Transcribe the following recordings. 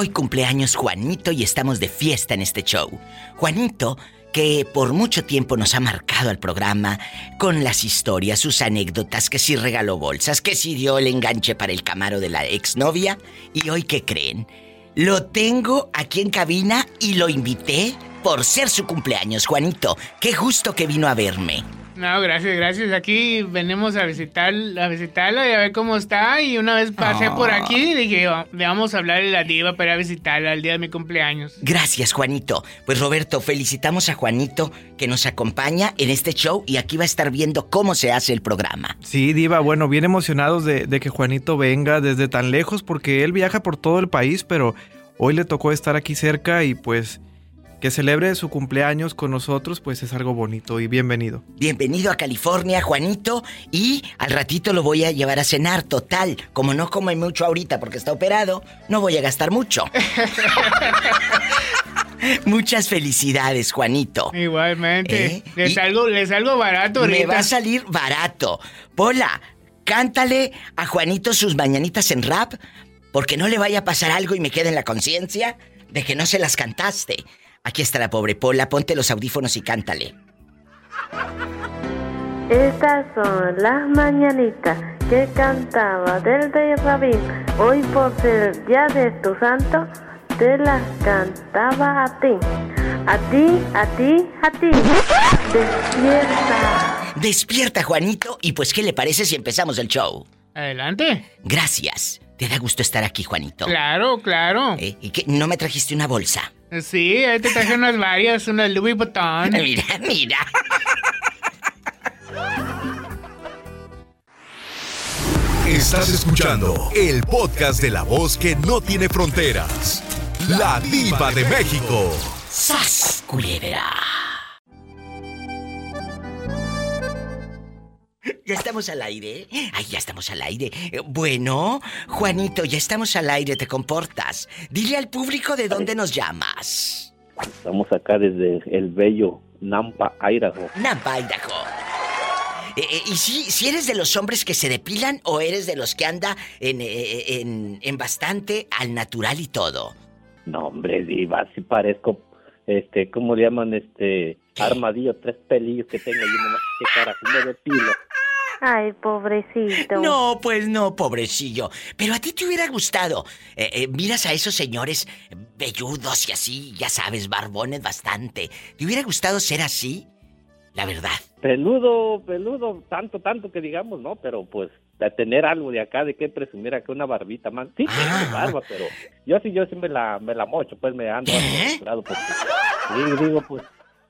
Hoy cumpleaños Juanito y estamos de fiesta en este show. Juanito, que por mucho tiempo nos ha marcado al programa con las historias, sus anécdotas, que si regaló bolsas, que si dio el enganche para el camaro de la exnovia. Y hoy, ¿qué creen? Lo tengo aquí en cabina y lo invité por ser su cumpleaños, Juanito. Qué gusto que vino a verme. No, gracias, gracias. Aquí venimos a visitar, a visitarlo y a ver cómo está. Y una vez pasé por aquí y dije, le vamos a hablar de la diva para visitarla el día de mi cumpleaños. Gracias, Juanito. Pues Roberto, felicitamos a Juanito que nos acompaña en este show y aquí va a estar viendo cómo se hace el programa. Sí, Diva, bueno, bien emocionados de, de que Juanito venga desde tan lejos porque él viaja por todo el país, pero hoy le tocó estar aquí cerca y pues que celebre su cumpleaños con nosotros, pues es algo bonito y bienvenido. Bienvenido a California, Juanito, y al ratito lo voy a llevar a cenar, total. Como no come mucho ahorita porque está operado, no voy a gastar mucho. Muchas felicidades, Juanito. Igualmente. ¿Eh? Les, Y- salgo, les salgo barato Me ahorita. va a salir barato. Pola, cántale a Juanito sus mañanitas en rap, porque no le vaya a pasar algo y me quede en la conciencia de que no se las cantaste. Aquí está la pobre Pola, ponte los audífonos y cántale. Estas son las mañanitas que cantaba del rey Rabín. Hoy por ser día de tu santo, te las cantaba a ti. A ti, a ti, a ti. Despierta. Despierta, Juanito, y pues, ¿qué le parece si empezamos el show? Adelante. Gracias. ¿Te da gusto estar aquí, Juanito? Claro, claro. ¿Eh? ¿Y qué? ¿No me trajiste una bolsa? Sí, ahí te traje unas varias, unas Louis Vuitton. Mira, mira. Estás escuchando el podcast de la voz que no tiene fronteras. La diva de México. ¡Sas, culebra! Ya estamos al aire. Ay, ya estamos al aire. Eh, Bueno, Juanito, ya estamos al aire, te comportas. Dile al público de dónde nos llamas. Estamos acá desde el bello Nampa, Idaho. Nampa, Idaho. Eh, eh, ¿Y si, si eres de los hombres que se depilan o eres de los que anda en, eh, en, en bastante al natural y todo? No, hombre, diva, si parezco, este, ¿cómo le llaman? Este, armadillo, tres pelillos que tengo y nomás que carajo me depilo. Ay, pobrecito. No, pues no, pobrecillo. Pero a ti te hubiera gustado. Eh, eh, miras a esos señores velludos y así, ya sabes, barbones bastante. ¿Te hubiera gustado ser así? La verdad. Peludo, peludo, tanto, tanto que digamos, ¿no? Pero pues, de tener algo de acá, de qué presumir acá una barbita, man. Sí, Ah. tengo barba, pero yo sí, yo sí me la, me la mocho, pues me ando ¿Qué? acostumbrado porque, digo, digo, pues,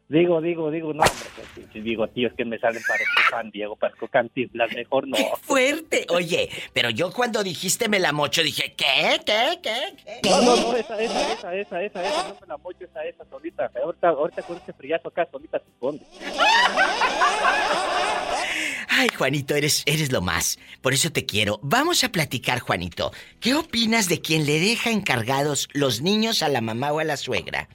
digo, digo, digo, no, hombre, pues, pinches bigotillos que me salen, parezco San Diego, parezco Cantinflas, mejor no. ¡Qué fuerte! Oye, pero yo cuando dijiste me la mocho dije, ¿qué? ¿Qué? ¿Qué? ¿Qué? No, no, no, esa, esa, esa, esa, esa, esa, no me la mocho, esa, esa, solita. Ahorita, ahorita con este friazo acá, solita se esconde. Ay, Juanito, eres, eres lo más. Por eso te quiero. Vamos a platicar, Juanito. ¿Qué opinas de quien le deja encargados los niños a la mamá o a la suegra?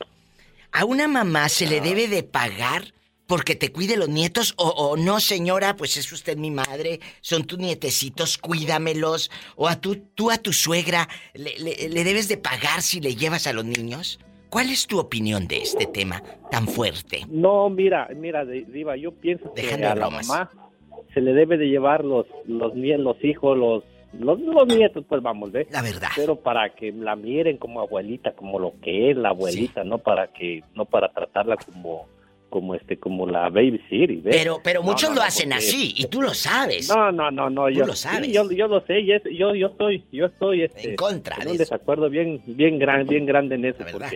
¿A una mamá se le debe de pagar porque te cuide los nietos? O, o no, señora, pues es usted mi madre, son tus nietecitos, cuídamelos. O a tú, tú a tu suegra, le, le- le debes de pagar si le llevas a los niños? ¿Cuál es tu opinión de este tema tan fuerte? No, mira, mira, Di- Diva, yo pienso que a la bromas. mamá se le debe de llevar los, los hijos, los, los, los nietos, pues vamos, ¿ves? La verdad. Pero para que la miren como abuelita, como lo que es la abuelita, no para que, no para tratarla como, como este, como la baby city, ¿ves? Pero, pero muchos no, lo no, hacen porque- así, y tú lo sabes. No, no, no, no, Tú yo lo sabes. sí, yo, yo lo sé, y es- yo, yo estoy, yo estoy este, En contra en de un eso. desacuerdo bien, bien grande, bien grande en eso, La verdad.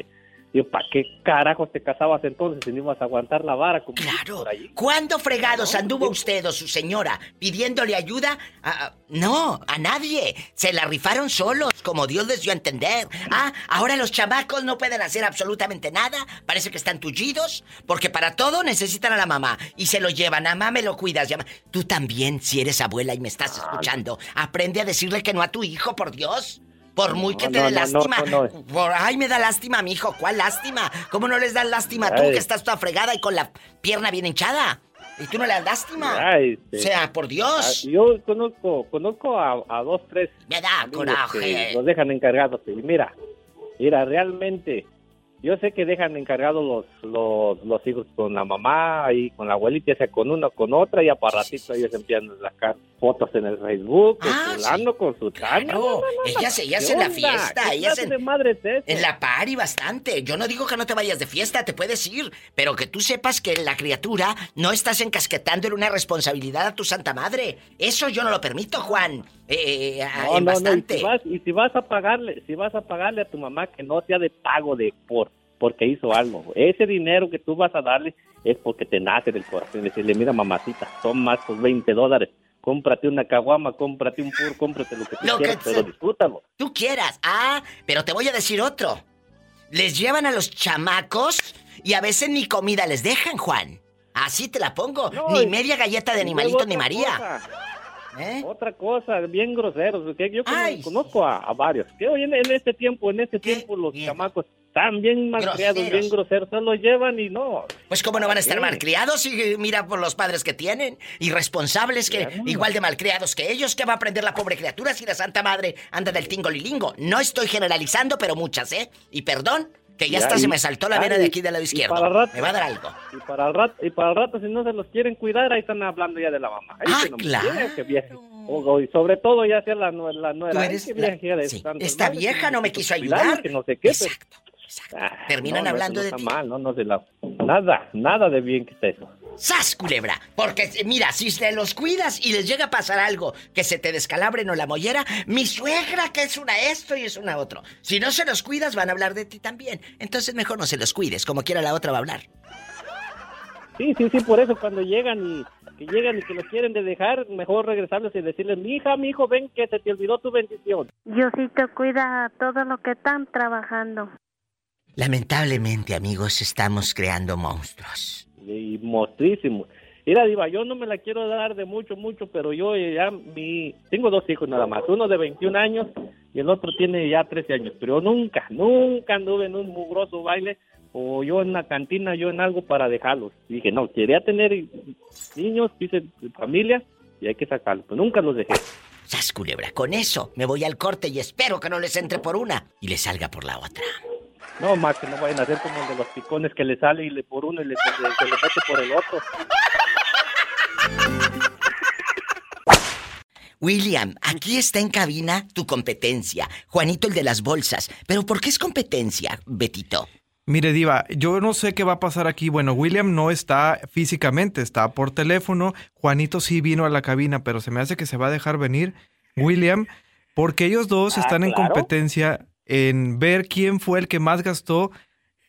¿Para qué carajos te casabas entonces si no ibas a aguantar la vara como Claro. por ahí? ¿Cuándo fregados No, anduvo usted o su señora pidiéndole ayuda? A- a- no, a nadie. Se la rifaron solos, como Dios les dio a entender. Ah, ahora los chamacos no pueden hacer absolutamente nada. Parece que están tullidos, porque para todo necesitan a la mamá. Y se lo llevan. A mamá me lo cuidas. llama- Tú también, si eres abuela y me estás escuchando, aprende a decirle que no a tu hijo, por Dios. Por muy No, que te no, dé lástima. Por, ay, me da lástima, mi hijo. ¿Cuál lástima? ¿Cómo no les das lástima tú Ay. que estás toda fregada y con la pierna bien hinchada? Y tú no le das lástima. Ay, este, O sea, por ah, Dios. yo conozco, conozco a, a dos, tres Me da coraje. los dejan encargados y mira, Mira, realmente, yo sé que dejan encargados los, los, los hijos con la mamá y con la abuelita, ya sea con una o con otra, y a para ratito ellos empiezan a sacar fotos en el Facebook, Ah, hablando sí. con su tano. Ellas, ellas ¿Qué en la fiesta, ¿Qué ellas clase en, de madre es en la party bastante. Yo no digo que no te vayas de fiesta, te puedes ir, pero que tú sepas que la criatura no estás encasquetándole una responsabilidad a tu santa madre. Eso yo no lo permito, Juan. Eh, eh, No, en no, no, y bastante. si, vas, y si vas a pagarle, si vas a pagarle a tu mamá que no sea de pago de por porque hizo algo. Ese dinero que tú vas a darle es porque te nace del corazón. Decirle, mira mamacita, son más tus 20 dólares. Cómprate una caguama, cómprate un pur, cómprate lo que tú Lo quieras, pero disfrútalo. Tú quieras. Ah, pero te voy a decir otro. Les llevan a los chamacos y a veces ni comida les dejan, Juan. Así te la pongo. No, ni media galleta de animalito ni María. cosa, ¿Eh? Otra cosa, bien groseros, porque yo Ay. conozco a, a varios. Que hoy en, en este tiempo, en este Qué tiempo, los bien. chamacos están bien malcriados, bien groseros, se los llevan y no. Pues cómo no van a estar Sí. malcriados y eh, mira por los padres que tienen. Irresponsables que Claro. igual de malcriados que ellos. ¿Qué va a aprender la pobre criatura si la santa madre anda del tingo lilingo? No estoy generalizando, pero muchas, ¿eh? Y perdón, que ya, Ya, hasta y- se me saltó la ah, vena y- de aquí del lado izquierdo. para rato- Me va a dar algo. Y para el rato, y para el rato, si no se los quieren cuidar, ahí están hablando ya de la mamá. Ay, Ah, que no claro. quiere, que. O- y sobre todo ya sea la, la nuera. Eres qué la- vieja de sí, Esta madres, vieja que no me quiso ayudar. Que no sé qué. pero- Exacto, exacto. Ah, Terminan no, no, hablando eso de no ti. está mal, no, no se la... Nada, nada de bien que está eso. ¡Sas, culebra! Porque, mira, si te los cuidas y les llega a pasar algo, que se te descalabren o la mollera, mi suegra que es una esto y es una otro. Si no se los cuidas, van a hablar de ti también. Entonces mejor no se los cuides, como quiera la otra va a hablar. Sí, sí, sí, por eso cuando llegan y que llegan y que los quieren de dejar, mejor regresarles y decirles, mi hija, mi hijo, ven que se te olvidó tu bendición. Diosito cuida a todos los que están trabajando. Lamentablemente, amigos, estamos creando monstruos. Y mostrísimo. Mira, Diva, yo no me la quiero dar de mucho, mucho, pero yo ya mi... Tengo dos hijos nada más, uno de 21 años y el otro tiene ya 13 años, pero nunca, nunca anduve en un mugroso baile o yo en una cantina, yo en algo para dejarlos. Dije, no, quería tener niños, quise familia y hay que sacarlos, pero nunca los dejé. ¡Sas, culebra! Con eso me voy al corte y espero que no les entre por una y les salga por la otra. No, más que no vayan a hacer como el de los picones que le sale y le por uno y le, se, le- se le mete por el otro. William, aquí está en cabina tu competencia. Juanito el de las bolsas. ¿Pero por qué es competencia, Betito? Mire, Diva, yo no sé qué va a pasar aquí. Bueno, William no está físicamente, está por teléfono. Juanito sí vino a la cabina, pero se me hace que se va a dejar venir William, porque ellos dos Ah, están en claro. competencia en ver quién fue el que más gastó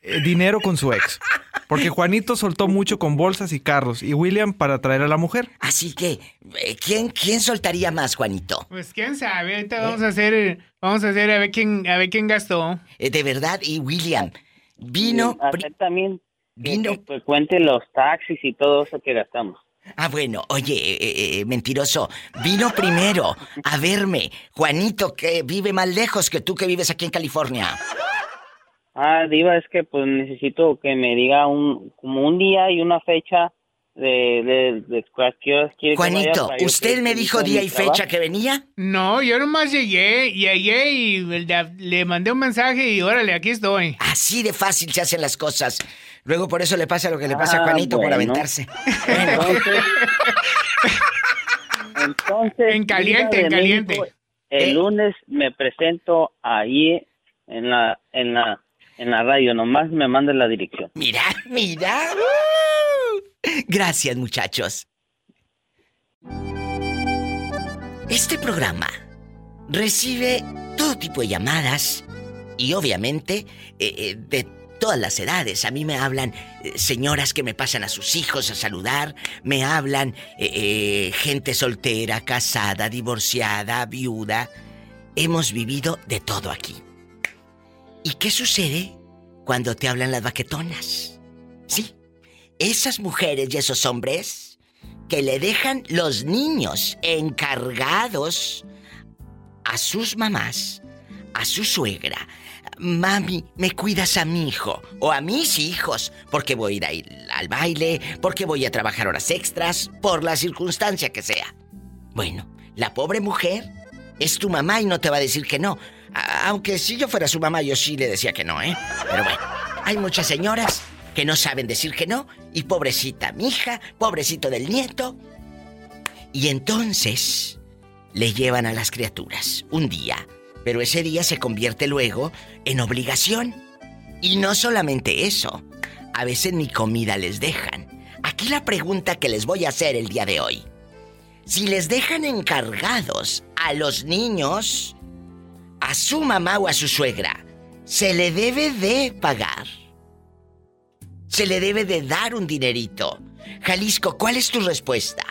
eh, dinero con su ex. Porque Juanito soltó mucho con bolsas y carros, y William para traer a la mujer. Así que, eh, ¿quién, quién soltaría más, Juanito? Pues quién sabe, ahorita vamos a hacer, vamos a hacer a ver quién, a ver quién gastó. Eh, de verdad, y William, vino... pri- Hacer también vino- que, pues, cuente los taxis y todo eso que gastamos. Ah, bueno, oye, eh, eh, mentiroso, vino primero a verme. Juanito, que vive más lejos que tú que vives aquí en California. Ah, Diva, es que pues necesito que me diga un como un día y una fecha de, de, de cualquier que Juanito, ¿usted que- me dijo día y trabajo. fecha que venía? No, yo nomás llegué y llegué y el de- le mandé un mensaje y órale, aquí estoy. Así de fácil se hacen las cosas. Luego por eso le pasa lo que le pasa a Ah, Juanito por aventarse. Entonces, entonces En caliente, en caliente. México, el ¿Eh? lunes me presento ahí en la en la en la radio, nomás me mande la dirección. mira, mira. ¡Uh! Gracias, muchachos. Este programa recibe todo tipo de llamadas y obviamente eh, eh, de todas las edades. A mí me hablan eh, señoras que me pasan a sus hijos a saludar, me hablan eh, eh, gente soltera, casada, divorciada, viuda. Hemos vivido de todo aquí. ¿Y qué sucede cuando te hablan las baquetonas? Sí, esas mujeres y esos hombres que le dejan los niños encargados a sus mamás, a su suegra. Mami, ¿me cuidas a mi hijo? O a mis hijos, porque voy a ir al baile, porque voy a trabajar horas extras, por la circunstancia que sea. Bueno, la pobre mujer es tu mamá y no te va a decir que no. Aunque si yo fuera su mamá, yo sí le decía que no, ¿eh? Pero bueno, hay muchas señoras que no saben decir que no. Y pobrecita mi hija, pobrecito del nieto. Y entonces le llevan a las criaturas un día. Pero ese día se convierte luego en obligación. Y no solamente eso. A veces ni comida les dejan. Aquí la pregunta que les voy a hacer el día de hoy. Si les dejan encargados a los niños, a su mamá o a su suegra, se le debe de pagar. Se le debe de dar un dinerito. Jalisco, ¿cuál es tu respuesta?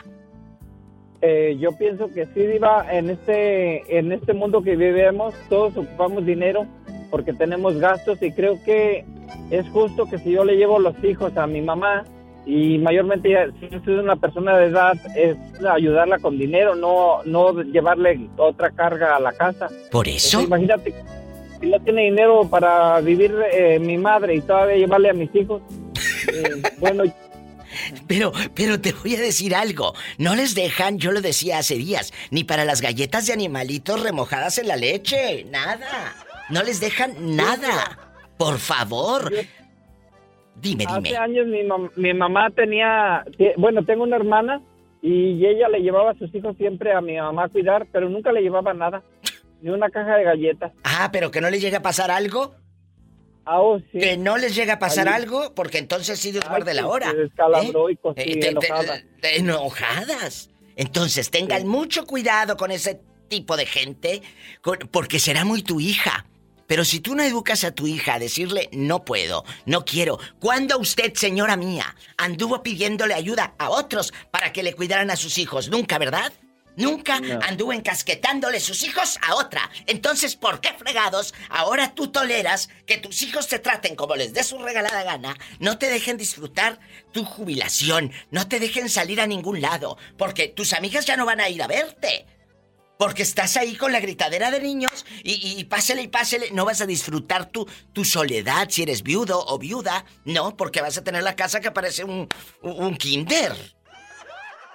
Eh, yo pienso que sí, Diva, en este, en este mundo que vivimos, todos ocupamos dinero porque tenemos gastos y creo que es justo que si yo le llevo los hijos a mi mamá y mayormente si es una persona de edad, es ayudarla con dinero, no, no llevarle otra carga a la casa. Por eso. Entonces, imagínate, si no tiene dinero para vivir eh, mi madre y todavía llevarle a mis hijos, eh, bueno, Pero, pero te voy a decir algo. No les dejan, yo lo decía hace días, ni para las galletas de animalitos remojadas en la leche. Nada. No les dejan nada. Por favor. Dime, dime. Hace años mi, mam- mi mamá tenía, bueno, tengo una hermana y ella le llevaba a sus hijos siempre a mi mamá a cuidar, pero nunca le llevaba nada, ni una caja de galletas. Ah, pero que no les llega a pasar algo. Ah, oh, sí. Que no les llega a pasar algo, porque entonces sí Dios Ay, guarde la hora. se descalabró ¿Eh? y cosí, Eh, te- te- enojada. te- enojadas. Entonces tengan mucho cuidado con ese tipo de gente, porque será muy tu hija. Pero si tú no educas a tu hija a decirle no puedo, no quiero, ¿cuándo usted, señora mía, anduvo pidiéndole ayuda a otros para que le cuidaran a sus hijos? Nunca, ¿verdad? Nunca No. anduvo encasquetándole sus hijos a otra. Entonces, ¿por qué fregados ahora tú toleras que tus hijos te traten como les dé su regalada gana? No te dejen disfrutar tu jubilación, no te dejen salir a ningún lado, porque tus amigas ya no van a ir a verte. Porque estás ahí con la gritadera de niños y, y, y pásele y pásele. No vas a disfrutar tu, tu soledad si eres viudo o viuda. No, porque vas a tener la casa que parece un, un, un kinder.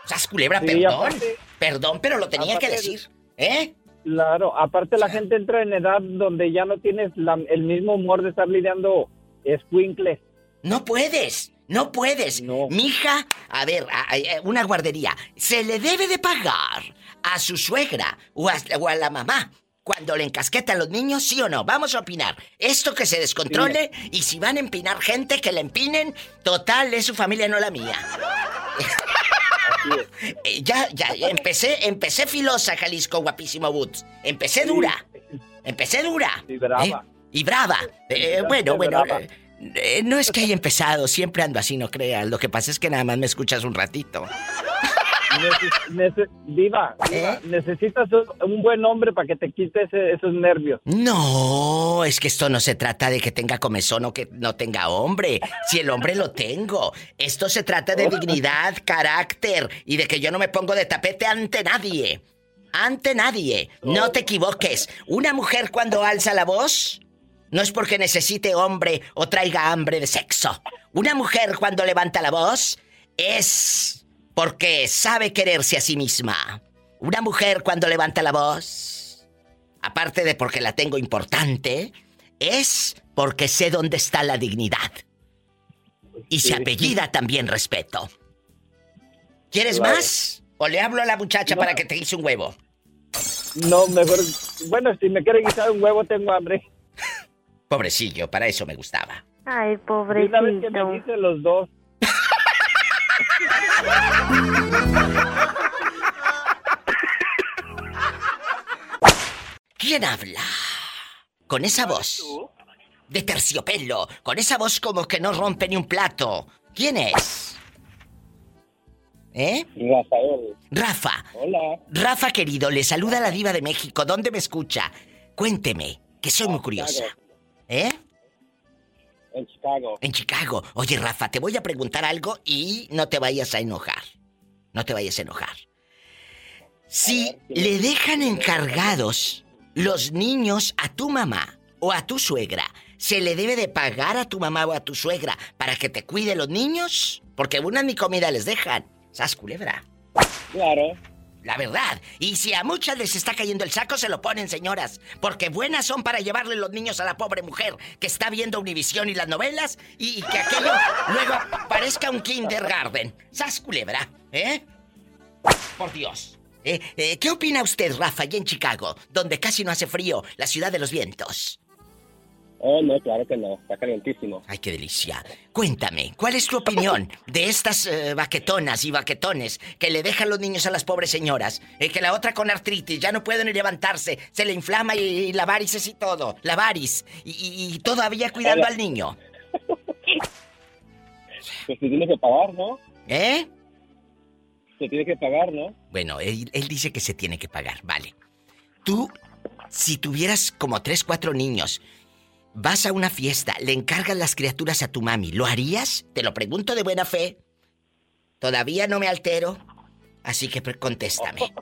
¿Sas culebra? Sí, perdón. aparte- perdón, pero lo tenía que decir. ¿Eh? Claro, aparte la gente entra en edad donde ya no tienes la- el mismo humor de estar lidiando escuincles. No puedes. No puedes. No. Mija, a ver, a- a- una guardería. Se le debe de pagar a su suegra o a, o a la mamá cuando le encasquetan los niños, sí o no. Vamos a opinar. Esto que se descontrole y si van a empinar gente, que la empinen. Total, es su familia, no la mía. Eh, ya, ya, ya empecé, empecé filosa, Jalisco, guapísimo Boots. Empecé dura. Empecé dura. Y brava. ¿Eh? Y brava. Eh, bueno, bueno. no es que haya empezado, siempre ando así, no creas. Lo que pasa es que nada más me escuchas un ratito. Neces- nece- diva, diva, ¿Eh? necesitas un, un buen hombre para que te quite ese- esos nervios. No, es que esto no se trata de que tenga comezón o que no tenga hombre. Si el hombre lo tengo. Esto se trata de dignidad, carácter y de que yo no me pongo de tapete ante nadie. Ante nadie. No te equivoques. Una mujer cuando alza la voz no es porque necesite hombre o traiga hambre de sexo. Una mujer cuando levanta la voz es porque sabe quererse a sí misma. Una mujer cuando levanta la voz aparte de porque la tengo importante, es porque sé dónde está la dignidad. Y se apellida también respeto. ¿Quieres Claro. más? ¿O le hablo a la muchacha No. para que te hice un huevo? No, mejor. Bueno, si me quiere guisar un huevo, tengo hambre. Pobrecillo, para eso me gustaba. Ay, una vez que me pobrecito. los dos. ¿Quién habla? Con esa voz. De terciopelo. Con esa voz como que no rompe ni un plato. ¿Quién es? ¿Eh? Rafael. Rafa. Hola. Rafa querido, le saluda la diva de México. ¿Dónde me escucha? Cuénteme, que soy muy curiosa. ¿Eh? En Chicago. En Chicago. Oye, Rafa, te voy a preguntar algo y no te vayas a enojar. No te vayas a enojar. Si le dejan encargados los niños a tu mamá o a tu suegra, ¿se le debe de pagar a tu mamá o a tu suegra para que te cuide los niños? Porque una ni comida les dejan. ¿Sas culebra? Claro. La verdad. Y si a muchas les está cayendo el saco, se lo ponen, señoras. Porque buenas son para llevarle los niños a la pobre mujer que está viendo Univisión y las novelas y, que aquello luego parezca un kindergarten. ¡Sas culebra! ¿Eh? Por Dios. Eh, eh, ¿Qué opina usted, Rafa, allá en Chicago, donde casi no hace frío, la ciudad de los vientos? Oh, no, claro que no, está calientísimo. Ay, qué delicia. Cuéntame, ¿cuál es tu opinión de estas eh, baquetonas y baquetones que le dejan los niños a las pobres señoras? Eh, que la otra con artritis ya no puede ni levantarse, se le inflama y, y la varices y todo, la varis, y, y- y todavía cuidando Hola. al niño. Pues se tiene que pagar, ¿no? ¿Eh? Se tiene que pagar, ¿no? Bueno, él, él dice que se tiene que pagar, vale. Tú, si tuvieras como tres, cuatro niños, vas a una fiesta, le encargas las criaturas a tu mami, ¿lo harías? Te lo pregunto de buena fe. Todavía no me altero, así que contéstame.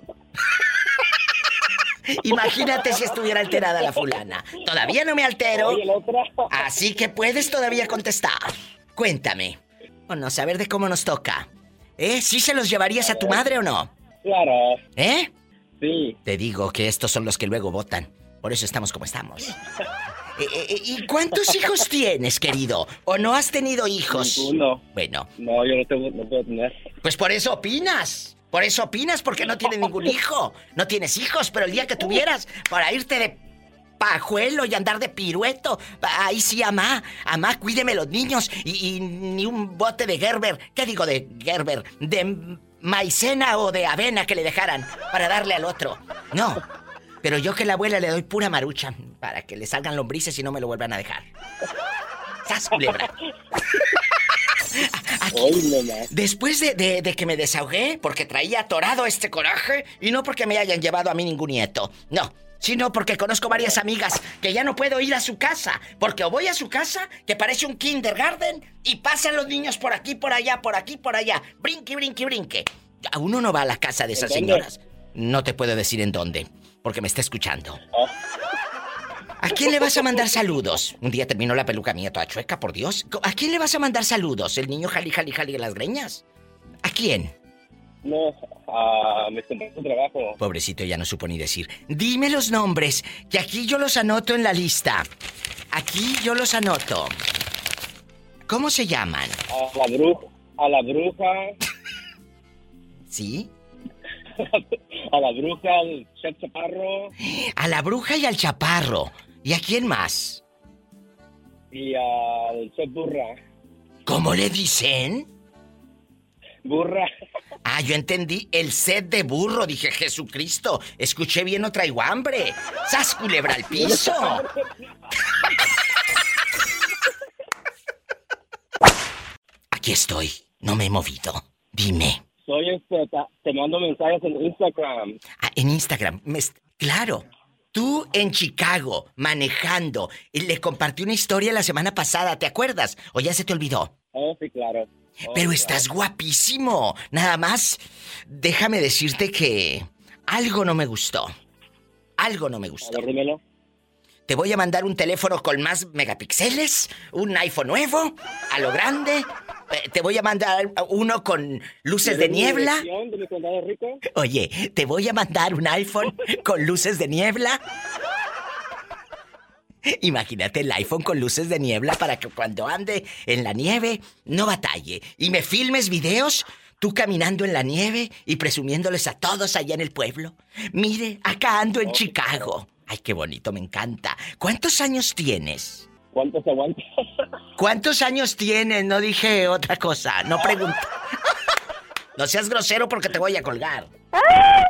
Imagínate si estuviera alterada la fulana. Todavía no me altero. Así que puedes todavía contestar. Cuéntame. Bueno, saber de cómo nos toca. ¿Eh? ¿Sí se los llevarías a tu madre o no? Claro, ¿Eh? sí. Te digo que estos son los que luego votan. Por eso estamos como estamos. Eh, eh, eh, ¿Y cuántos hijos tienes, querido? ¿O no has tenido hijos? Ninguno. Bueno, No, yo no, tengo, no puedo tener. pues por eso opinas. Por eso opinas, porque no tienes ningún hijo. No tienes hijos, pero el día que tuvieras, para irte de pajuelo y andar de pirueto, ahí sí, amá, amá, cuídeme los niños y, y ni un bote de Gerber, ¿qué digo de Gerber? De maicena o de avena que le dejaran para darle al otro. No, pero yo que la abuela le doy pura marucha para que le salgan lombrices y no me lo vuelvan a dejar. ¡Sas, culebra! Aquí-. Después de, de- de que me desahogué, porque traía atorado este coraje, y no porque me hayan llevado a mí ningún nieto, no, sino porque conozco varias amigas que ya no puedo ir a su casa, porque o voy a su casa, que parece un kindergarten, y pasan los niños por aquí, por allá, por aquí, por allá, brinque, brinque, brinque. A uno no va a la casa de esas señoras. No te puedo decir en dónde, porque me está escuchando. Oh, ¿A quién le vas a mandar saludos? Un día terminó la peluca mía toda chueca, por Dios. ¿A quién le vas a mandar saludos? ¿El niño jali, jali, jali de las greñas? ¿A quién? no, a mis compañeros de trabajo. Pobrecito, ya no supo ni decir. Dime los nombres, que aquí yo los anoto en la lista. Aquí yo los anoto. ¿Cómo se llaman? A la bruja. A la bruja. ¿Sí? A la bruja, al chef chaparro A la bruja y al chaparro. ¿Y a quién más? y al chef burra. ¿Cómo le dicen? Burra. Ah, yo entendí el set de burro. Dije, Jesucristo, escuché bien o traigo hambre. ¡Sas culebra al piso! Aquí estoy. No me he movido. Dime. Soy este, te mando mensajes en Instagram. Ah, en Instagram. claro. Tú en Chicago, manejando. Y le compartí una historia la semana pasada, ¿te acuerdas? ¿O ya se te olvidó? Oh, sí, claro. Oh, Pero claro. estás guapísimo. Nada más, déjame decirte que algo no me gustó. Algo no me A gustó. ver, dímelo. Te voy a mandar un teléfono con más megapíxeles, un iPhone nuevo, a lo grande. Eh, Te voy a mandar uno con luces de ¿Quieres mi niebla. Oye, te voy a mandar un iPhone con luces de niebla. Imagínate el iPhone con luces de niebla para que cuando ande en la nieve no batalle. Y me filmes videos tú caminando en la nieve y presumiéndoles a todos allá en el pueblo. Mire, acá ando en Chicago. Ay, qué bonito, me encanta. ¿Cuántos años tienes? ¿Cuánto se aguanta? ¿Cuántos años tienes? No dije otra cosa, no pregunto. No seas grosero porque te voy a colgar. Ah,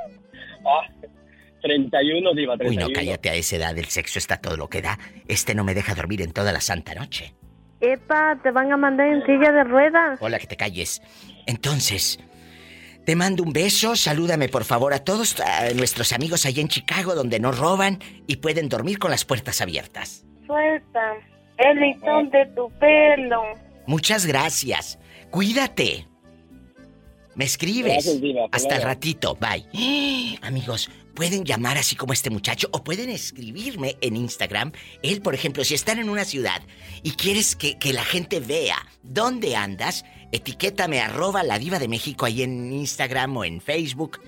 31, Diva, Uy, 31. no, cállate a esa edad, el sexo está todo lo que da. Este no me deja dormir en toda la santa noche. Epa, te van a mandar en silla de ruedas. Hola, que te calles. Entonces, te mando un beso, salúdame por favor a todos a nuestros amigos allá en Chicago donde no roban y pueden dormir con las puertas abiertas. Suelta el listón de tu pelo. Muchas gracias. Cuídate. Me escribes. Gracias, Diva. Hasta el ratito. Bye. Amigos, pueden llamar así como este muchacho o pueden escribirme en Instagram. Él, por ejemplo, si están en una ciudad y quieres que, que la gente vea dónde andas, etiquétame arroba la diva de México ahí en Instagram o en Facebook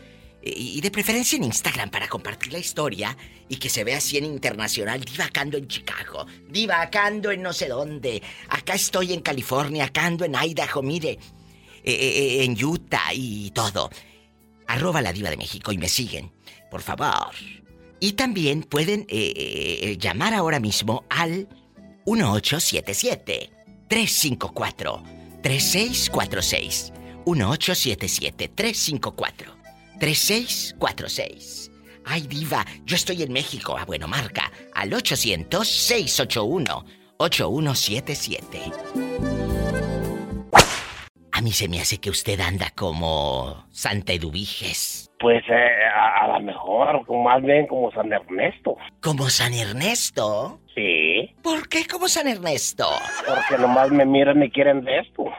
Y de preferencia en Instagram para compartir la historia y que se vea así en internacional, divacando en Chicago, divacando en no sé dónde. Acá estoy en California, acá ando en Idaho, mire, eh, eh, eh, en Utah y todo. Arroba la diva de México y me siguen, por favor. Y también pueden llamar ahora mismo al 1877 354 3646. 1877 354 3646. Ay, diva, yo estoy en México. Ah, bueno, marca al 800-681-8177. A mí se me hace que usted anda como Santa Eduviges. Pues eh, a, lo mejor, más bien como San Ernesto. ¿Como San Ernesto? Sí. ¿Por qué como San Ernesto? Porque nomás me miran y quieren de esto.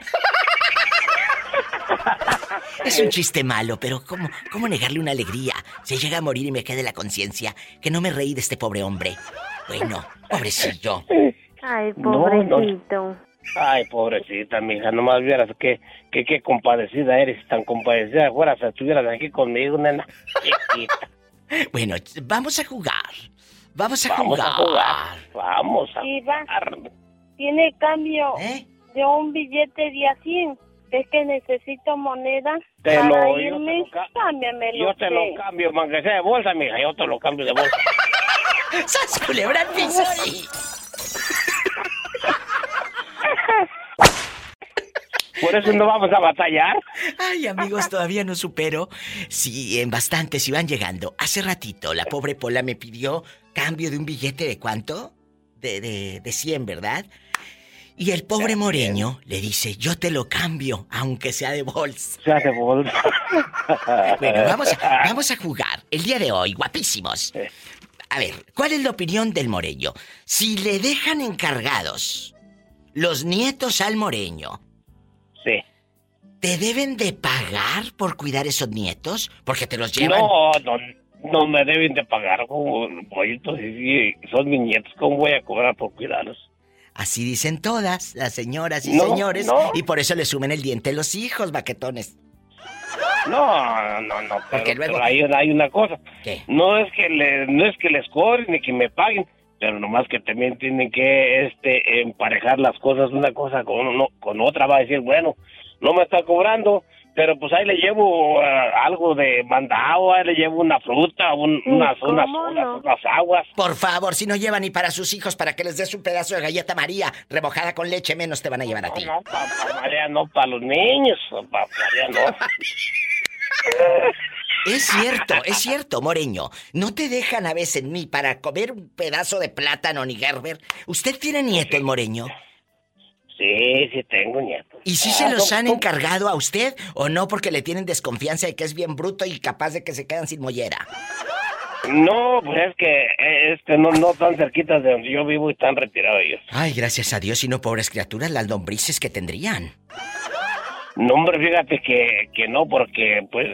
Es un chiste malo, pero ¿cómo, ¿cómo negarle una alegría? Se llega a morir y me quede la conciencia que no me reí de este pobre hombre. Bueno, pobrecillo. Ay, pobrecito. Ay, pobrecita, mija, nomás vieras que, que, qué compadecida eres, tan compadecida. Fuera, si estuvieras aquí conmigo, nena. Chiquita. Bueno, vamos a jugar. Vamos a vamos jugar. A jugar. Vamos a jugar. Tiene cambio ¿Eh? de un billete de a 100 es que necesito moneda te para lo, irme. Yo te lo, Cámbiamelo. Yo te lo cambio, aunque sea de bolsa, mija. Yo te lo cambio de bolsa. ¡Sas culebra el Por eso no vamos a batallar. Ay, amigos, todavía no supero. Sí, en bastantes iban llegando. Hace ratito la pobre Pola me pidió cambio de un billete de cuánto? De, de, de 100, ¿verdad? Y el pobre Moreño le dice, yo te lo cambio, aunque sea de bolsa. Sea de bolsa. bueno, vamos a, vamos a jugar. El día de hoy, guapísimos. A ver, ¿cuál es la opinión del Moreño? Si le dejan encargados los nietos al Moreño. Sí. ¿Te deben de pagar por cuidar esos nietos? Porque te los llevan. No, no, no me deben de pagar como. Si son mis nietos, ¿cómo voy a cobrar por cuidarlos? Así dicen todas las señoras y señores. Y por eso le sumen el diente a los hijos, baquetones. No, no, no, pero, luego... hay, una cosa. No es que le, no es que les cobren ni que me paguen, pero nomás que también tienen que este emparejar las cosas una cosa con uno, con otra va a decir, bueno, no me está cobrando, pero pues ahí le llevo eh, algo de mandado, ahí le llevo una fruta, unas, unas, unas, aguas. Por favor, si no lleva ni para sus hijos, para que les des un pedazo de galleta María remojada con leche, menos te van a llevar a ti. No, para María no, para los niños, para María no. Es cierto, es cierto, Moreño. No te dejan a veces ni para comer un pedazo de plátano ni Gerber. ¿Usted tiene nietos, Moreño? Sí, sí tengo nietos. ¿Y si se los han encargado a usted o no porque le tienen desconfianza de que es bien bruto y capaz de que se quedan sin mollera? No, pues es que este no no tan cerquitas de donde yo vivo y están retirados ellos. Ay, gracias a Dios y no pobres criaturas las lombrices que tendrían. No, hombre, fíjate que, que no porque pues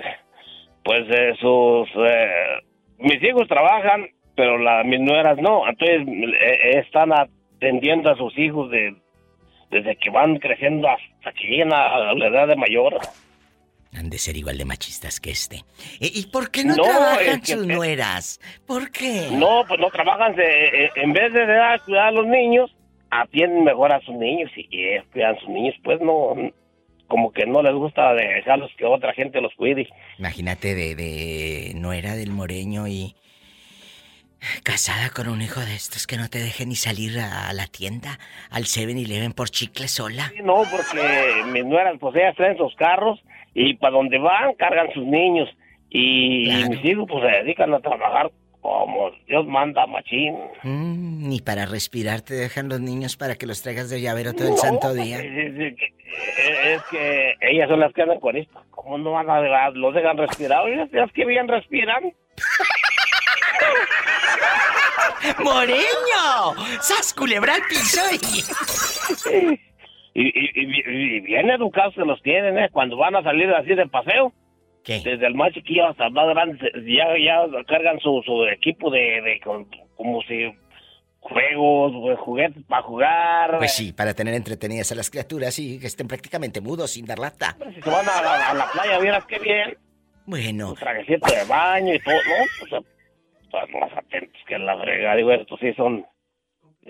pues eh, sus eh, mis hijos trabajan, pero las mis nueras no, entonces eh, están atendiendo a sus hijos de desde que van creciendo hasta que llegan a la edad de mayor. Han de ser igual de machistas que este. ¿Y, por qué no, trabajan sus nueras? ¿Por qué? No, pues no trabajan. en vez de cuidar a los niños, atienden mejor a sus niños y, cuidan a sus niños. Pues no, como que no les gusta dejarlos que otra gente los cuide. Imagínate de, de nuera del moreño y Casada con un hijo de estos que no te deje ni salir a la tienda, al 7-Eleven por chicle sola. no, porque mis nueras, pues ellas traen sus carros y para donde van cargan sus niños. Y mis hijos, pues se dedican a trabajar como Dios manda, machín. Mm, ni para respirar te dejan los niños para que los traigas de llavero todo el santo día. Eh, es, que ellas son las que andan con esto. ¿Cómo no van a los dejan respirar? ¿Es que bien respiran? ¡Moreño! ¡Sas culebra al piso! Y... Y, bien educados se los tienen, ¿eh? Cuando van a salir así de paseo. ¿Qué? Desde el más chiquillo hasta el más grande, ya, ya cargan su, su equipo de, de, como si juegos, juguetes para jugar. Pues sí, para tener entretenidas a las criaturas y que estén prácticamente mudos sin dar lata. si se van a, la playa, vieras qué bien. Bueno. Un trajecito de baño y todo, ¿no? Pues, pues más atentos que la frega. Digo, estos sí son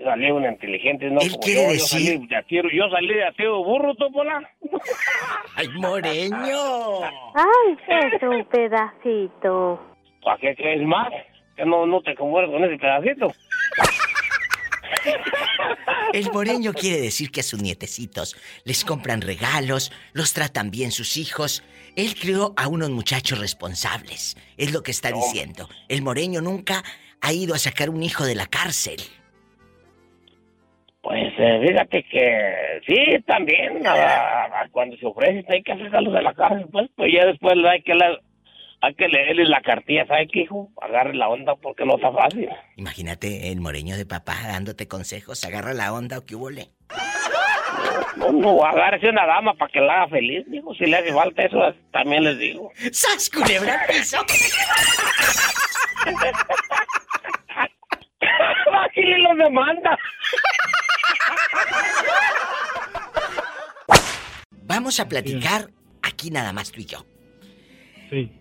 salieron inteligentes, ¿no? Él quiere yo, decir... Yo salí de atiro, yo salí de atiro burro, Topola. ¡Ay, moreño! ¡Ay, es un pedacito! ¿Para qué crees más? Que no, no te conmueres con ese pedacito. El moreño quiere decir que a sus nietecitos les compran regalos, los tratan bien sus hijos. Él crió a unos muchachos responsables, es lo que está diciendo. El moreño nunca ha ido a sacar un hijo de la cárcel. Pues eh, fíjate que sí, también cuando se ofrece hay que sacarlos de la cárcel, pues, pues ya después hay que la, hay que leerle la cartilla, ¿sabe qué, hijo? Agarre la onda porque no está fácil. Imagínate el moreño de papá dándote consejos, agarra la onda o qué hubo No, no, agárrese una dama para que la haga feliz, digo, si le hace falta eso, también les digo. ¡Sas, culebra piso! Aquí le lo demanda. Vamos a platicar aquí nada más tú y yo. Sí.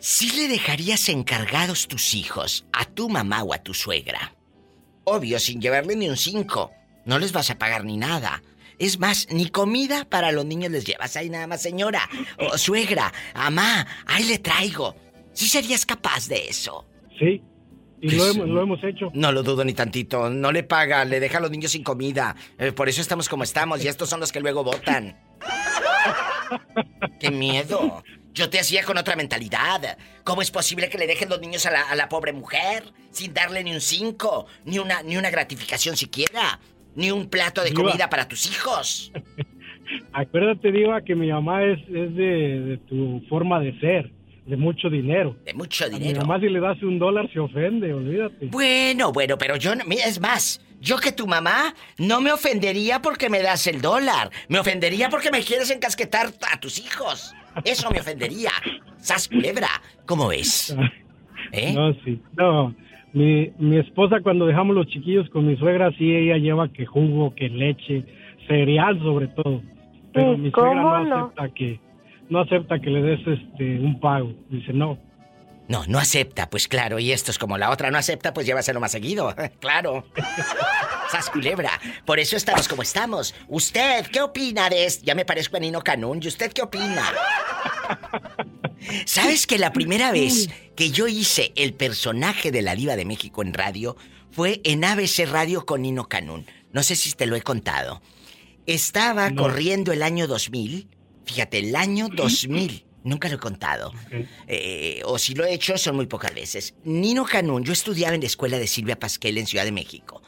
¿Sí le dejarías encargados tus hijos a tu mamá o a tu suegra? Obvio, sin llevarle ni un cinco. No les vas a pagar ni nada. Es más, ni comida para los niños les llevas ahí nada más, señora. O suegra, mamá, ahí le traigo. ¿Sí serías capaz de eso? Sí. Y lo, hemos, lo, hemos, hecho. No lo dudo ni tantito. No le paga, le deja a los niños sin comida. Eh, por eso estamos como estamos y estos son los que luego votan. ¡Qué miedo! Yo te hacía con otra mentalidad. ¿Cómo es posible que le dejen los niños a la, a la pobre mujer sin darle ni un cinco, ni una, ni una gratificación siquiera, ni un plato de comida para tus hijos? Acuérdate, Diva, que mi mamá es, es de, de tu forma de ser de mucho dinero. De mucho dinero. A mi mamá si le das un dólar se ofende, olvídate. Bueno, bueno, pero yo, no, es más, yo que tu mamá no me ofendería porque me das el dólar. Me ofendería porque me quieres encasquetar a tus hijos. Eso me ofendería. Sas culebra, ¿cómo ves? ¿Eh? No, sí. No, mi, mi esposa cuando dejamos los chiquillos con mi suegra, sí, ella lleva que jugo, que leche, cereal sobre todo. Pero mi suegra no, no acepta que no acepta que le des este un pago. Dice, no. No, no acepta, pues claro, y esto es como la otra no acepta, pues llévaselo más seguido, claro. Sas culebra, por eso estamos como estamos. ¿Usted qué opina de esto? Ya me parezco a Nino Canún, ¿y usted qué opina? ¿Sabes que la primera vez que yo hice el personaje de la diva de México en radio fue en ABC Radio con Nino Canún? No sé si te lo he contado. Estaba corriendo el año 2000 Fíjate, el año 2000. Nunca lo he contado. Eh, o si lo he hecho, son muy pocas veces. Nino Canún, yo estudiaba en la escuela de Silvia Pasquel en Ciudad de México.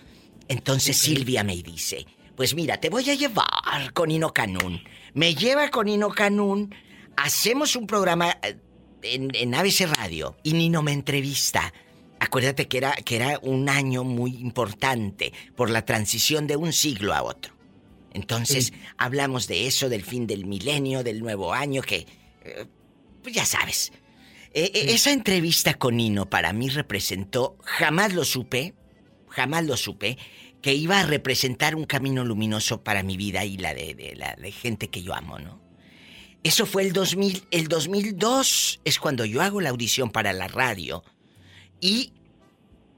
Entonces Silvia me dice, pues mira, te voy a llevar con Nino Canún. Me lleva con Nino Canún, hacemos un programa eh, en, en ABC Radio y Nino me entrevista. Acuérdate que era, que era un año muy importante por la transición de un siglo a otro. Entonces, hablamos de eso, del fin del milenio, del nuevo año, que... Pues ya sabes. Eh, eh, esa entrevista con Nino para mí representó, jamás lo supe, jamás lo supe, que iba a representar un camino luminoso para mi vida y la de, la de gente que yo amo, ¿no? Eso fue el 2000, el 2002 es cuando yo hago la audición para la radio y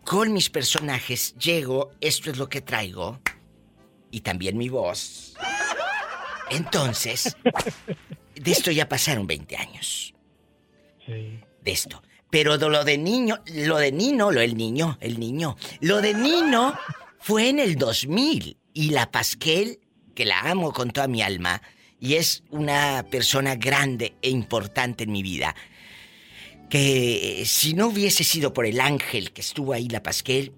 con mis personajes llego, esto es lo que traigo y también mi voz. Entonces, de esto ya pasaron 20 años. Sí. De esto. Pero de lo de niño, lo de Nino, lo del niño, el niño. Lo de Nino fue en el 2000 y la Pasquel, que la amo con toda mi alma y es una persona grande e importante en mi vida, que si no hubiese sido por el ángel que estuvo ahí, la Pasquel,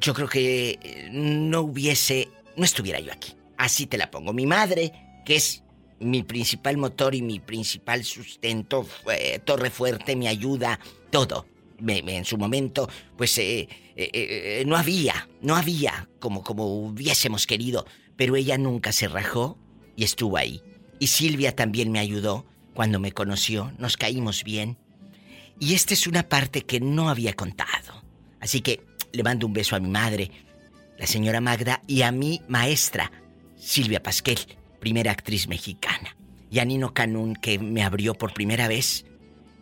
yo creo que eh, no hubiese, no estuviera yo aquí. Así te la pongo. Mi madre, que es mi principal motor y mi principal sustento, torre fuerte, mi ayuda, todo. en su momento, pues eh, eh, no había, no había como, como hubiésemos querido, pero ella nunca se rajó y estuvo ahí. Y Silvia también me ayudó cuando me conoció, nos caímos bien. Y esta es una parte que no había contado. Así que le mando un beso a mi madre, la señora Magda, y a mi maestra, Silvia Pasquel, primera actriz mexicana. Y a Nino Canún, que me abrió por primera vez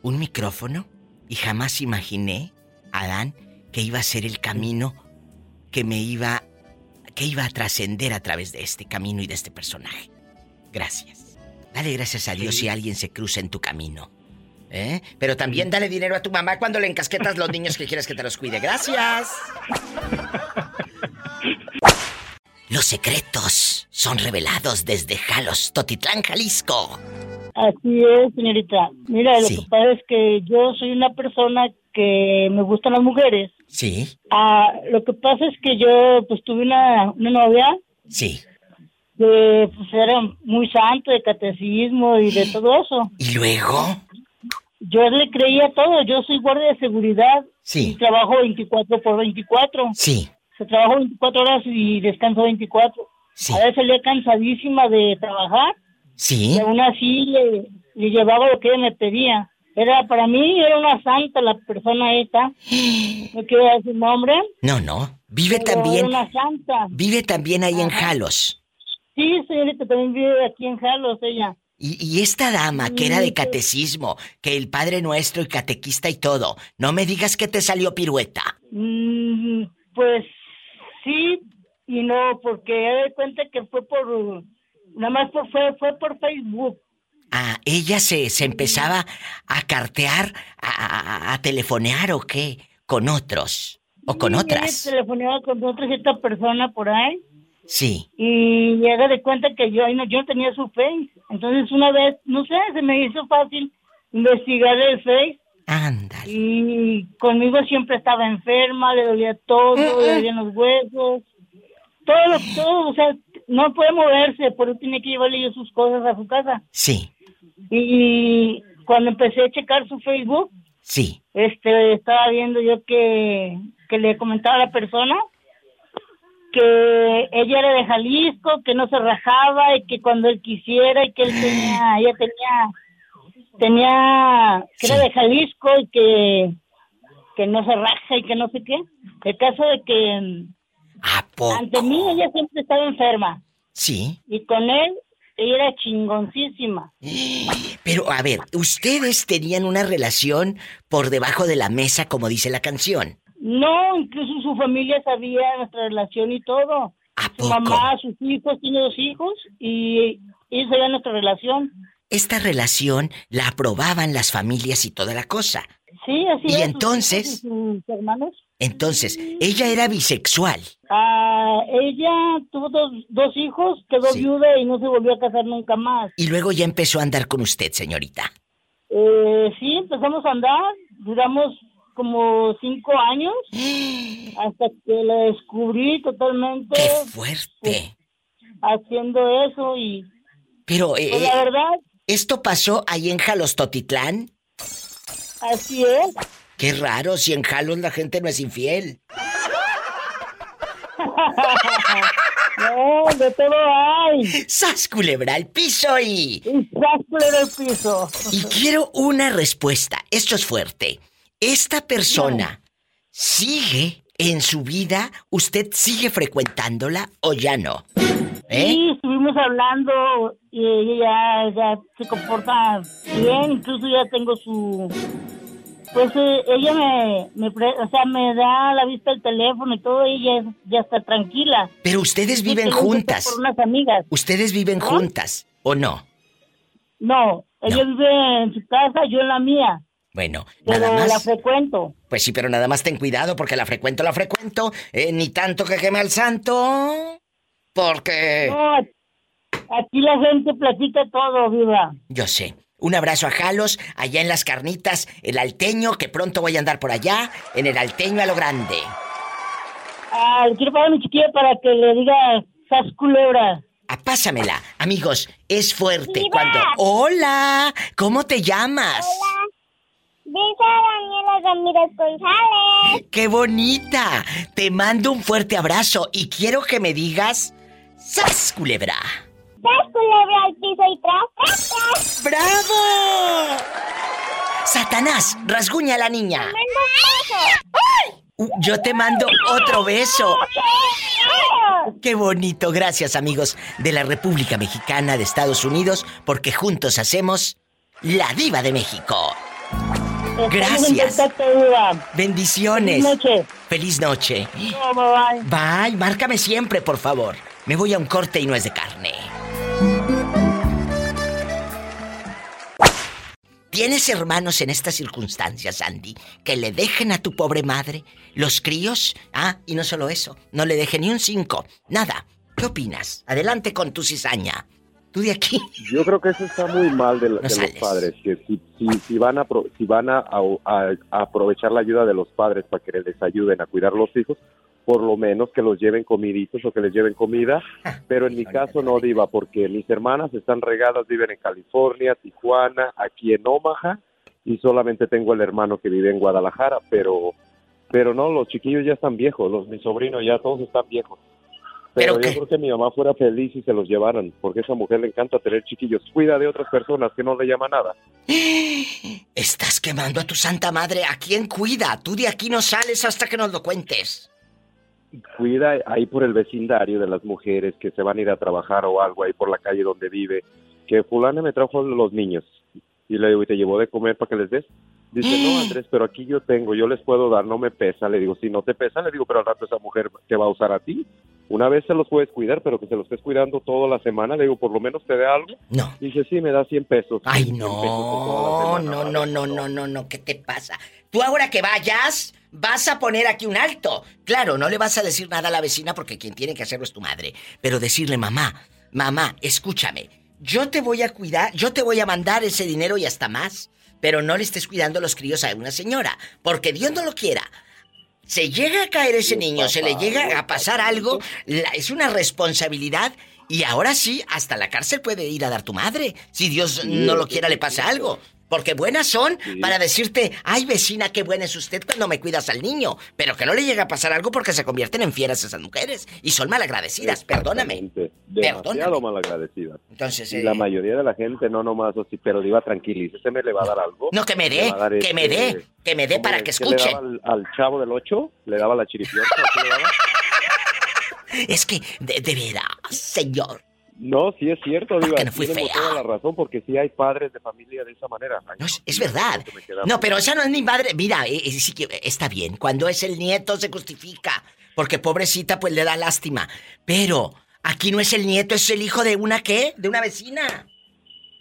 un micrófono y jamás imaginé, Adán, que iba a ser el camino que me iba que iba a trascender a través de este camino y de este personaje. Gracias. Dale gracias a Dios si alguien se cruza en tu camino. ¿Eh? Pero también dale dinero a tu mamá cuando le encasquetas los niños que quieres que te los cuide. Gracias. Los secretos son revelados desde Jalos, Totitlán, Jalisco. Así es, señorita. Mira, lo que pasa es que yo soy una persona que me gustan las mujeres. Sí. Ah, lo que pasa es que yo pues tuve una, una novia. Sí. Que pues era muy santo de catecismo y de todo eso. ¿Y luego? Yo le creía todo. Yo soy guardia de seguridad. Sí. Y trabajo 24 por 24. Sí. Se trabajo 24 horas y descanso 24. Sí. A veces salía cansadísima de trabajar. Sí. Y aún así le, le llevaba lo que ella me pedía. Era para mí, era una santa la persona esta. No quiero decir nombre. No, no. Vive pero también. Era una santa. Vive también ahí en. Jalos. Sí, señorita, también vive aquí en Jalos ella. Y, y esta dama que era de catecismo, que el Padre Nuestro y catequista y todo, no me digas que te salió pirueta. Mm, pues sí y no, porque doy cuenta que fue por, nada más por, fue, fue por Facebook. Ah, ella se, se empezaba a cartear, a, a- a telefonear o qué, con otros o con Sí, otras. Ella telefoneaba con otra cierta persona por ahí. Sí. y llega de cuenta que yo, no, yo no tenía su face. Entonces una vez, no sé, se me hizo fácil investigar el face. Ándale. Y conmigo siempre estaba enferma, le dolía todo, le dolían los huesos, todo, todo, o sea, no puede moverse, por eso tenía que llevarle yo sus cosas a su casa. Sí, Y cuando empecé a checar su Facebook, sí. este, estaba viendo yo que, que le comentaba a la persona que ella era de Jalisco, que no se rajaba y que cuando él quisiera y que él tenía, ella tenía, tenía, que era de Jalisco y que, que no se raja y que no sé qué. El caso de que ante mí ella siempre estaba enferma Sí. y con él ella era chingoncísima. Pero a ver, ustedes tenían una relación por debajo de la mesa, como dice la canción. No, incluso su familia sabía nuestra relación y todo. Su mamá, sus hijos, tiene dos hijos y ellos sabían nuestra relación. Esta relación la aprobaban las familias y toda la cosa. Sí, así Y es, entonces- sus hermanos. Entonces, ella era bisexual. Ah, ella tuvo dos, dos hijos, quedó viuda y no se volvió a casar nunca más. Y luego ya empezó a andar con usted, señorita. Eh, sí, empezamos a andar, duramos como cinco años hasta que la descubrí totalmente. ¡Qué fuerte! Haciendo eso y Pero, eh, pues, la verdad, ¿esto pasó ahí en Jalostotitlán? así es. Qué raro, si en Jalos la gente no es infiel. no, de todo hay. ¡Sas, culebra al piso y... ¡Sas, culebra al piso! Y quiero una respuesta. Esto es fuerte. ¿Esta persona sigue en su vida? ¿Usted sigue frecuentándola o ya no? ¿Eh? Sí, estuvimos hablando y ella ya, ya se comporta bien, incluso ya tengo su... Pues eh, ella me, me, pre- o sea, me da la vista del teléfono y todo, y ella ya está tranquila. Pero ustedes viven que juntas. Por unas amigas. ¿Ustedes viven ¿No? juntas o no? No, ella vive en su casa, yo en la mía, Bueno, pero nada la más. frecuento. Pues sí, pero nada más ten cuidado porque la frecuento, la frecuento. eh, ni tanto que queme al santo. Porque... No, aquí la gente platica todo, viva. Yo sé. Un abrazo a Jalos, allá en las carnitas, el alteño, que pronto voy a andar por allá, en el alteño a lo grande. Ah, le quiero pagar a mi chiquilla para que le diga sas culebra. Ah, pásamela. Amigos, es fuerte cuando... Hola, ¿cómo te llamas? Dice Daniela Ramírez González. ¡Qué bonita! Te mando un fuerte abrazo y quiero que me digas... ¡Sas, culebra! ¡Sas culebra al piso y tras, tras, tras! ¡Bravo! Satanás, rasguña a la niña. Uh, Yo te mando otro beso. Qué bonito, gracias amigos de la República Mexicana de Estados Unidos, porque juntos hacemos La Diva de México. Gracias. Bendiciones. Feliz noche. Feliz noche. Bye. Márcame siempre, por favor. Me voy a un corte y no es de carne. ¿Tienes hermanos en estas circunstancias, Andy, que le dejen a tu pobre madre los críos? Ah, y no solo eso, no le dejen ni un cinco, nada. ¿Qué opinas? Adelante con tu cizaña. Tú de aquí. Yo creo que eso está muy mal de, los padres, que si, si, van, a, si van a, aprovechar la ayuda de los padres para que les ayuden a cuidar los hijos, por lo menos que los lleven comiditos o que les lleven comida, pero en mi caso no, Diva, porque mis hermanas están regadas, viven en California, Tijuana, aquí en Omaha, y solamente tengo el hermano que vive en Guadalajara, pero, pero no, los chiquillos ya están viejos, los mis sobrinos ya todos están viejos. Pero, yo creo que mi mamá fuera feliz si se los llevaran, porque a esa mujer le encanta tener chiquillos. Cuida de otras personas que no le llama nada. Estás quemando a tu santa madre. ¿A quién cuida? Tú de aquí no sales hasta que nos lo cuentes. Cuida ahí por el vecindario de las mujeres que se van a ir a trabajar o algo ahí por la calle donde vive. Que fulana me trajo los niños. Y le digo, ¿y te llevó de comer para que les des? Dice, no, Andrés, pero aquí yo tengo, yo les puedo dar, no me pesa. Le digo, si no te pesa, le digo, pero al rato esa mujer te va a usar a ti. Una vez se los puedes cuidar, pero que se los estés cuidando toda la semana, le digo, por lo menos te dé algo. No. Dice, sí, me da 100 pesos. Ay, no, no, no, no, no, no, no, ¿qué te pasa? Tú ahora que vayas, vas a poner aquí un alto. Claro, no le vas a decir nada a la vecina porque quien tiene que hacerlo es tu madre. Pero decirle, mamá, mamá, escúchame, yo te voy a cuidar, yo te voy a mandar ese dinero y hasta más pero no le estés cuidando los críos a una señora, porque Dios no lo quiera. Se llega a caer ese niño, se le llega a pasar algo, es una responsabilidad y ahora sí, hasta la cárcel puede ir a dar tu madre. Si Dios no lo quiera, le pasa algo. Porque buenas son para decirte, ay vecina, qué buena es usted cuando me cuidas al niño. Pero que no le llegue a pasar algo porque se convierten en fieras esas mujeres. Y son malagradecidas, perdóname. Demasiado malagradecidas. Entonces, y la eh, mayoría de la gente no nomás así, pero diva tranquilícese, me le va a dar algo. No, que me dé, que me dé, este, que me dé para que escuche. le daba al, chavo del 8? ¿Le daba la chiripiota? es que, de, de veras, señor. No, sí es cierto, Diva. No fui toda la razón, porque sí hay padres de familia de esa manera. no, es, verdad. No, pero esa no es mi madre. Mira, eh, eh, está bien. Cuando es el nieto se justifica. Porque pobrecita, pues le da lástima. Pero aquí no es el nieto, es el hijo de una qué? De una vecina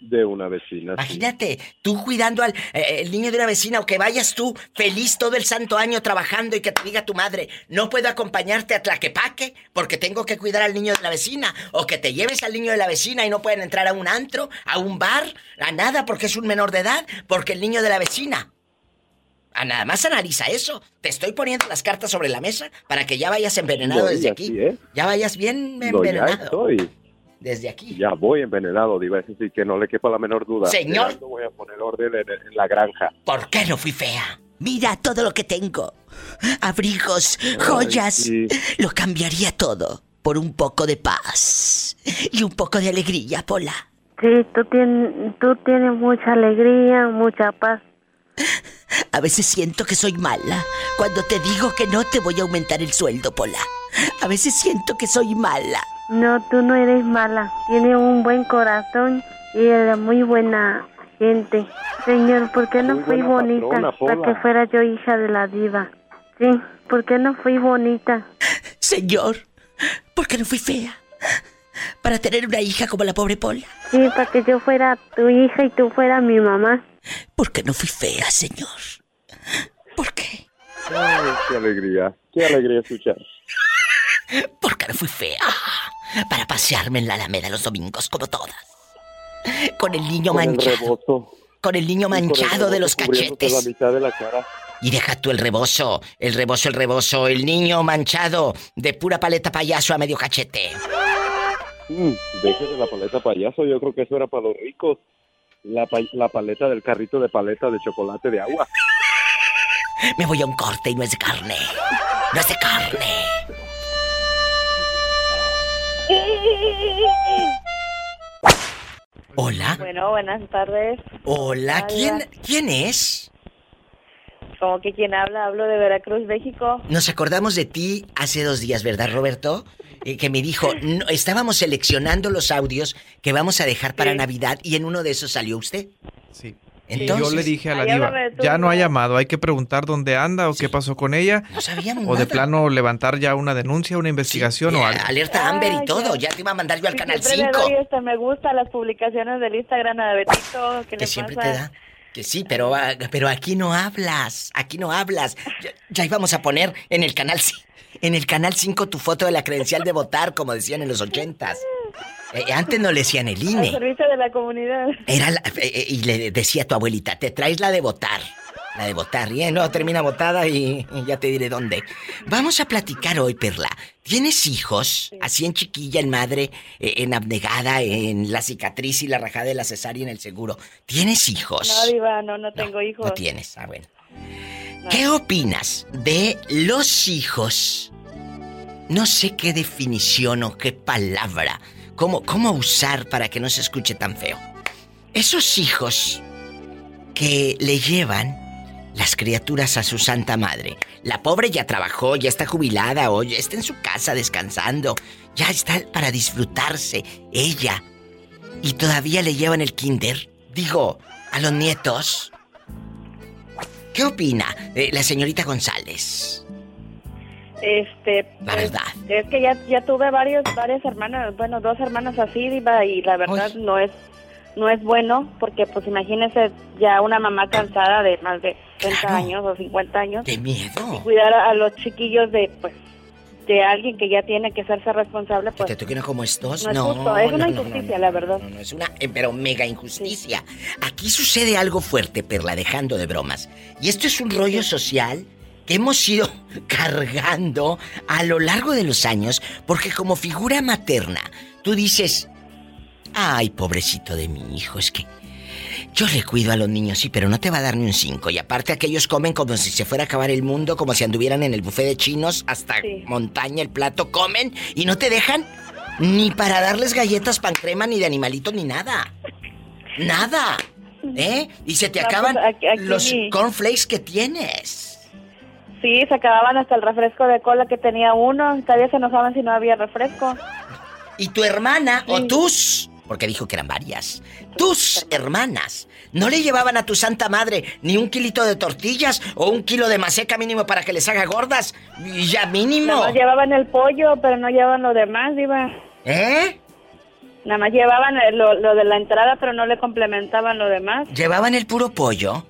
de una vecina. Imagínate, tú cuidando al eh, el niño de una vecina o que vayas tú feliz todo el santo año trabajando y que te diga tu madre, no puedo acompañarte a Tlaquepaque porque tengo que cuidar al niño de la vecina. O que te lleves al niño de la vecina y no pueden entrar a un antro, a un bar, a nada porque es un menor de edad, porque el niño de la vecina. A nada más analiza eso. Te estoy poniendo las cartas sobre la mesa para que ya vayas envenenado desde aquí. ¿eh? Ya vayas bien envenenado desde aquí. Ya voy envenenado, Diva, es decir, que no le quepa la menor duda. Señor. No voy a poner orden en, la granja. ¿Por qué no fui fea? Mira todo lo que tengo. Abrigos, joyas. Lo cambiaría todo por un poco de paz y un poco de alegría, Pola. Sí, tú tienes, tú tienes mucha alegría, mucha paz. A veces siento que soy mala cuando te digo que no te voy a aumentar el sueldo, Pola. A veces siento que soy mala. No, tú no eres mala. Tienes un buen corazón y eres muy buena gente. Señor, ¿por qué no fui bonita para que fuera yo hija de la diva? Sí, ¿por qué no fui bonita? Señor, ¿por qué no fui fea? Para tener una hija como la pobre Pola. Sí, para que yo fuera tu hija y tú fueras mi mamá. ¿Por qué no fui fea, señor? ¿Por qué? qué alegría, qué alegría escuchar. ¿Por qué no fui fea? para pasearme en la Alameda los domingos como todas. Con el niño manchado. con el niño manchado de los cachetes. Y deja tú el rebozo, el rebozo, el rebozo, el niño manchado de pura paleta payaso a medio cachete. Mm, de la paleta payaso, yo creo que eso era para los ricos. La, la paleta del carrito de paleta de chocolate de agua. Me voy a un corte y no es de carne. No es de carne. Hola. Bueno, buenas tardes. Hola, ¿quién, ¿quién es? ¿Cómo que quién habla? Hablo de Veracruz, México. Nos acordamos de ti hace dos días, ¿verdad, Roberto? Eh, que me dijo, estábamos seleccionando los audios que vamos a dejar para Navidad y en uno de esos salió usted. Sí. Entonces, yo le dije a la diva, ya no ha llamado, hay que preguntar dónde anda o qué pasó con ella. No sabíamos O de plano levantar ya una denuncia, una investigación o algo. Alerta Amber y todo, ya te iba a mandar yo al canal 5. Este, me gusta las publicaciones del Instagram a Betito, que, le siempre te da. Que sí, pero, ah, pero aquí no hablas, aquí no hablas. Ya, íbamos a poner en el canal en el canal 5 tu foto de la credencial de votar, como decían en los ochentas. Eh, antes no le decían el INE. Servicio de la comunidad. Era eh, eh, y le decía a tu abuelita, te traes la de votar. La de votar. Y no, termina votada y, ya te diré dónde. Vamos a platicar hoy, Perla. ¿Tienes hijos? Así en chiquilla, en madre, en abnegada, en la cicatriz y la rajada de la cesárea en el seguro. ¿Tienes hijos? No, Diva, no, no tengo hijos. No tienes, ah, bueno. ¿Qué opinas de los hijos? No sé qué definición o qué palabra cómo, cómo usar para que no se escuche tan feo. Esos hijos que le llevan las criaturas a su santa madre. La pobre ya trabajó, ya está jubilada ya está en su casa descansando. Ya está para disfrutarse ella. Y todavía le llevan el kinder. Digo, a los nietos. ¿Qué opina eh, la señorita González? Este, la pues, verdad. Es que ya, ya tuve varios, varias hermanas, bueno, dos hermanas así, y la verdad no es no es bueno porque pues imagínese ya una mamá cansada de más de 30 años o 50 años. ¡Qué miedo! Y cuidar a, los chiquillos de pues de alguien que ya tiene que hacerse responsable pues ¿Te toquen como estos? No, no, es, una injusticia, la verdad. No, no, es una eh, pero mega injusticia. Aquí sucede algo fuerte, Perla, dejando de bromas. Y esto es un rollo social que hemos ido cargando a lo largo de los años, porque como figura materna, tú dices, ay, pobrecito de mi hijo, es que yo le cuido a los niños, sí, pero no te va a dar ni un cinco. Y aparte aquellos comen como si se fuera a acabar el mundo, como si anduvieran en el buffet de chinos, hasta montaña el plato, comen y no te dejan ni para darles galletas, pan crema, ni de animalito, ni nada. Nada. ¿Eh? Y se te pues, acaban los cornflakes que tienes. Sí, se acababan hasta el refresco de cola que tenía uno. Todavía se enojaban si no había refresco. ¿Y tu hermana o tus? Porque dijo que eran varias. Tus hermanas no le llevaban a tu santa madre ni un kilito de tortillas o un kilo de maseca mínimo para que les haga gordas. Y ya mínimo. Nada más llevaban el pollo, pero no llevaban lo demás, iba. ¿Eh? Nada más llevaban lo, lo de la entrada, pero no le complementaban lo demás. ¿Llevaban el puro pollo?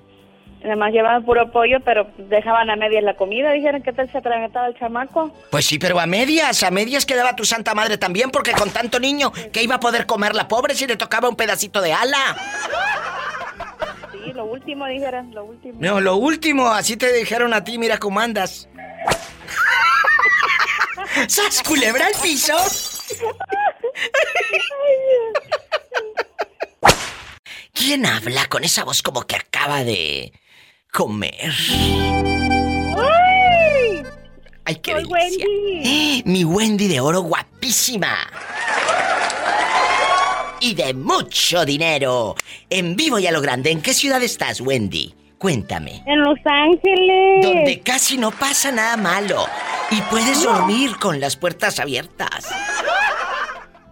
Además llevaban puro pollo, pero dejaban a medias la comida. Dijeron que tal se atragantaba el chamaco. Pues sí, pero a medias, a medias quedaba tu santa madre también, porque con tanto niño, ¿qué iba a poder comer la pobre si le tocaba un pedacito de ala? Sí, lo último dijeron, lo último. No, lo último, así te dijeron a ti, mira cómo andas. ¿Sas culebra el piso? ¿Quién habla con esa voz como que acaba de comer. ¡Ay! ¡Ay, qué Wendy. Mi Wendy de oro guapísima. Y de mucho dinero. En vivo y a lo grande. ¿En qué ciudad estás, Wendy? Cuéntame. En Los Ángeles. Donde casi no pasa nada malo. Y puedes dormir con las puertas abiertas.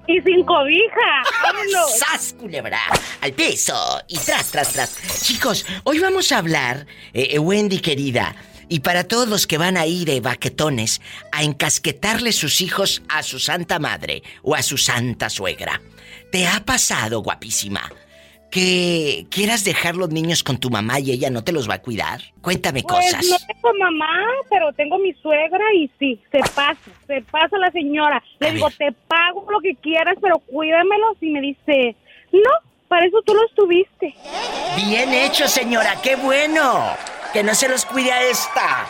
Y sin cobija. ¡Vámonos! ¡Sas, culebra! Al piso. Y tras, tras, tras. Chicos, hoy vamos a hablar, eh, eh, Wendy querida, y para todos los que van ahí de baquetones, a encasquetarle sus hijos a su santa madre o a su santa suegra. ¿Te ha pasado, guapísima? Que quieras dejar los niños con tu mamá y ella no te los va a cuidar? Cuéntame pues, cosas. No tengo mamá, pero tengo mi suegra y sí, se pasa, se pasa la señora. Le digo, te pago lo que quieras, pero cuídamelos y me dice, no, para eso tú los tuviste. Bien hecho, señora, qué bueno. Que no se los cuide a esta.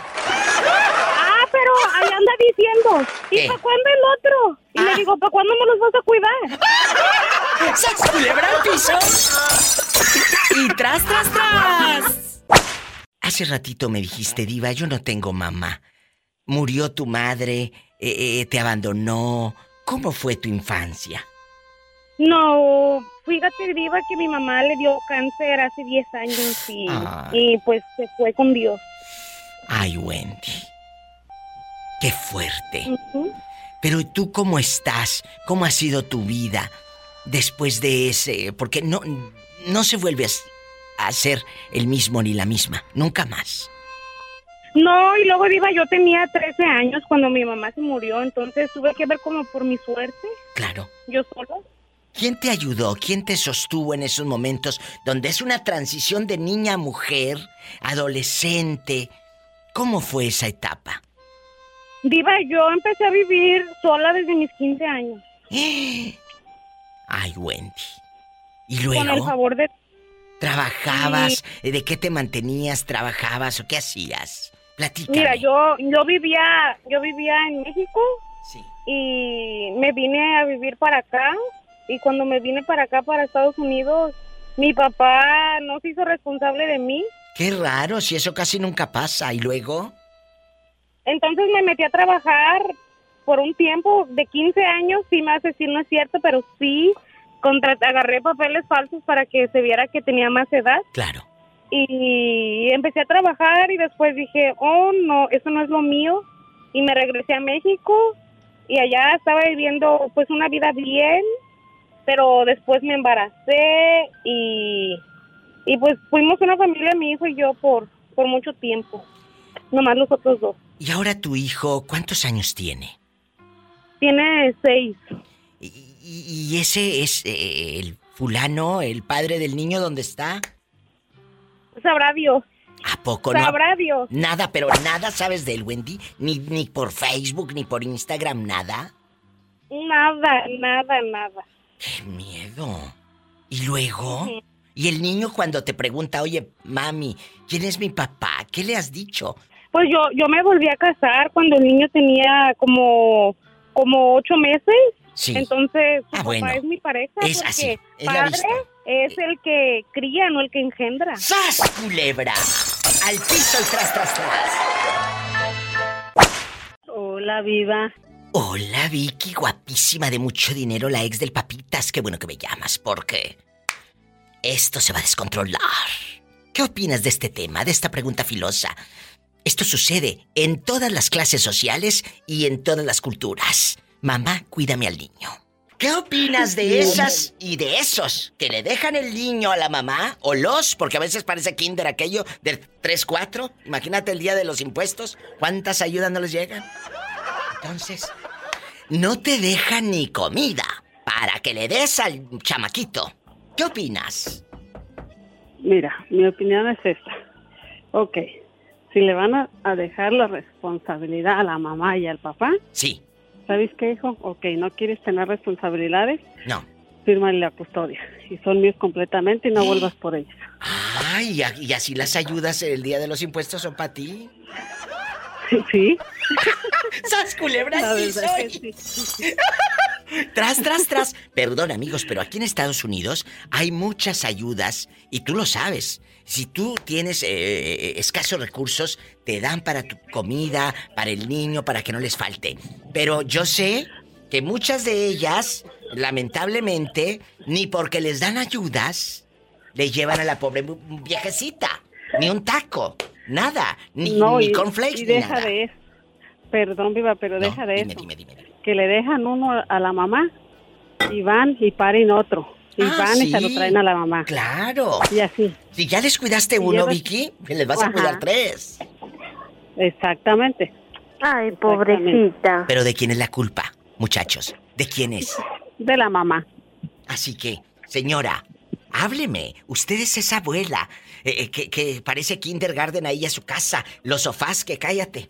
Ah, pero ahí anda diciendo, ¿y para cuándo el otro? Y le ah. digo, ¿para cuándo me los vas a cuidar? ¡Sas culebra al piso! ¡Y tras, tras, tras! Hace ratito me dijiste, Diva, yo no tengo mamá. Murió tu madre, eh, eh, te abandonó. ¿Cómo fue tu infancia? No, fíjate, Diva, que mi mamá le dio cáncer hace 10 años y, y pues se fue con Dios. Ay, Wendy. Qué fuerte. Pero tú cómo estás? ¿Cómo ha sido tu vida después de ese? Porque no, no se vuelve a ser el mismo ni la misma, nunca más. No, y luego Diva, yo tenía 13 años cuando mi mamá se murió, entonces tuve que ver como por mi suerte. Claro. Yo solo. ¿Quién te ayudó? ¿Quién te sostuvo en esos momentos donde es una transición de niña a mujer, adolescente? ¿Cómo fue esa etapa? Diva, yo empecé a vivir sola desde mis 15 años. Ay, Wendy. ¿Y luego? Con el favor de... ¿Trabajabas? ¿De qué te mantenías? ¿Trabajabas o qué hacías? Platícame. Mira, yo, yo vivía, yo vivía en México. Y me vine a vivir para acá. Y cuando me vine para acá, para Estados Unidos, mi papá no se hizo responsable de mí. Qué raro, si eso casi nunca pasa. ¿Y luego? Entonces me metí a trabajar por un tiempo de 15 años, sí me hace decir no es cierto, pero sí agarré papeles falsos para que se viera que tenía más edad. Claro. Y empecé a trabajar y después dije, oh no, eso no es lo mío. Y me regresé a México y allá estaba viviendo pues una vida bien, pero después me embaracé y, y pues fuimos una familia, mi hijo y yo, por, por mucho tiempo. Nomás los otros dos. ¿Y ahora tu hijo cuántos años tiene? Tiene seis. ¿Y, ese es eh, el fulano, el padre del niño, dónde está? Sabrá Dios. ¿A poco Sabrá no? Dios. Nada, pero nada sabes de él, Wendy. Ni, ni por Facebook, ni por Instagram, nada. Nada, nada, nada. Qué miedo. ¿Y luego? Y el niño cuando te pregunta, oye, mami, ¿quién es mi papá? ¿Qué le has dicho? Pues yo, yo me volví a casar cuando el niño tenía como, como ocho meses. Sí. Entonces, Ah, papá bueno. es mi pareja. Es porque así, es padre es el que cría, no el que engendra. ¡Sas, culebra! Al piso y tras, tras, tras. Hola, viva. Hola, Vicky, guapísima de mucho dinero, la ex del Papitas. Qué bueno que me llamas, porque esto se va a descontrolar. ¿Qué opinas de este tema, de esta pregunta filosa? Esto sucede en todas las clases sociales y en todas las culturas. Mamá, cuídame al niño. ¿Qué opinas de esas y de esos que le dejan el niño a la mamá o los, porque a veces parece kinder aquello de 3, 4? Imagínate el día de los impuestos, ¿cuántas ayudas no les llegan? Entonces, no te dejan ni comida para que le des al chamaquito. ¿Qué opinas? Mira, mi opinión es esta. Ok, si le van a, a dejar la responsabilidad a la mamá y al papá, Sí, ¿sabes qué, hijo? Ok, no quieres tener responsabilidades, no. fírmale la custodia. Y son míos completamente y no vuelvas por ellas. Ay, y a- y así las ayudas el día de los impuestos son para ti. Sí. ¡Sas culebra La sí soy! que sí. Tras, tras, tras. Perdón, amigos, pero aquí en Estados Unidos hay muchas ayudas y tú lo sabes. Si tú tienes eh, escasos recursos, te dan para tu comida, para el niño, para que no les falte. Pero yo sé que muchas de ellas, lamentablemente, ni porque les dan ayudas, le llevan a la pobre viejecita. Ni un taco, nada. Ni, no, ni y, cornflakes, y ni deja nada. de eso. Perdón, viva, pero deja de dime, eso. dime, dime, Que le dejan uno a la mamá y van y paren otro. Y Ah, van y se lo sí. traen a la mamá. Claro. Y así. Si ya les cuidaste Y uno, Vicky, que les vas a cuidar tres. Exactamente. Ay, pobrecita. Pero ¿de quién es la culpa, muchachos? ¿De quién es? De la mamá. Así que, señora, hábleme. Usted es esa abuela eh, eh, que, que parece kindergarten ahí a su casa. Los sofás, que cállate.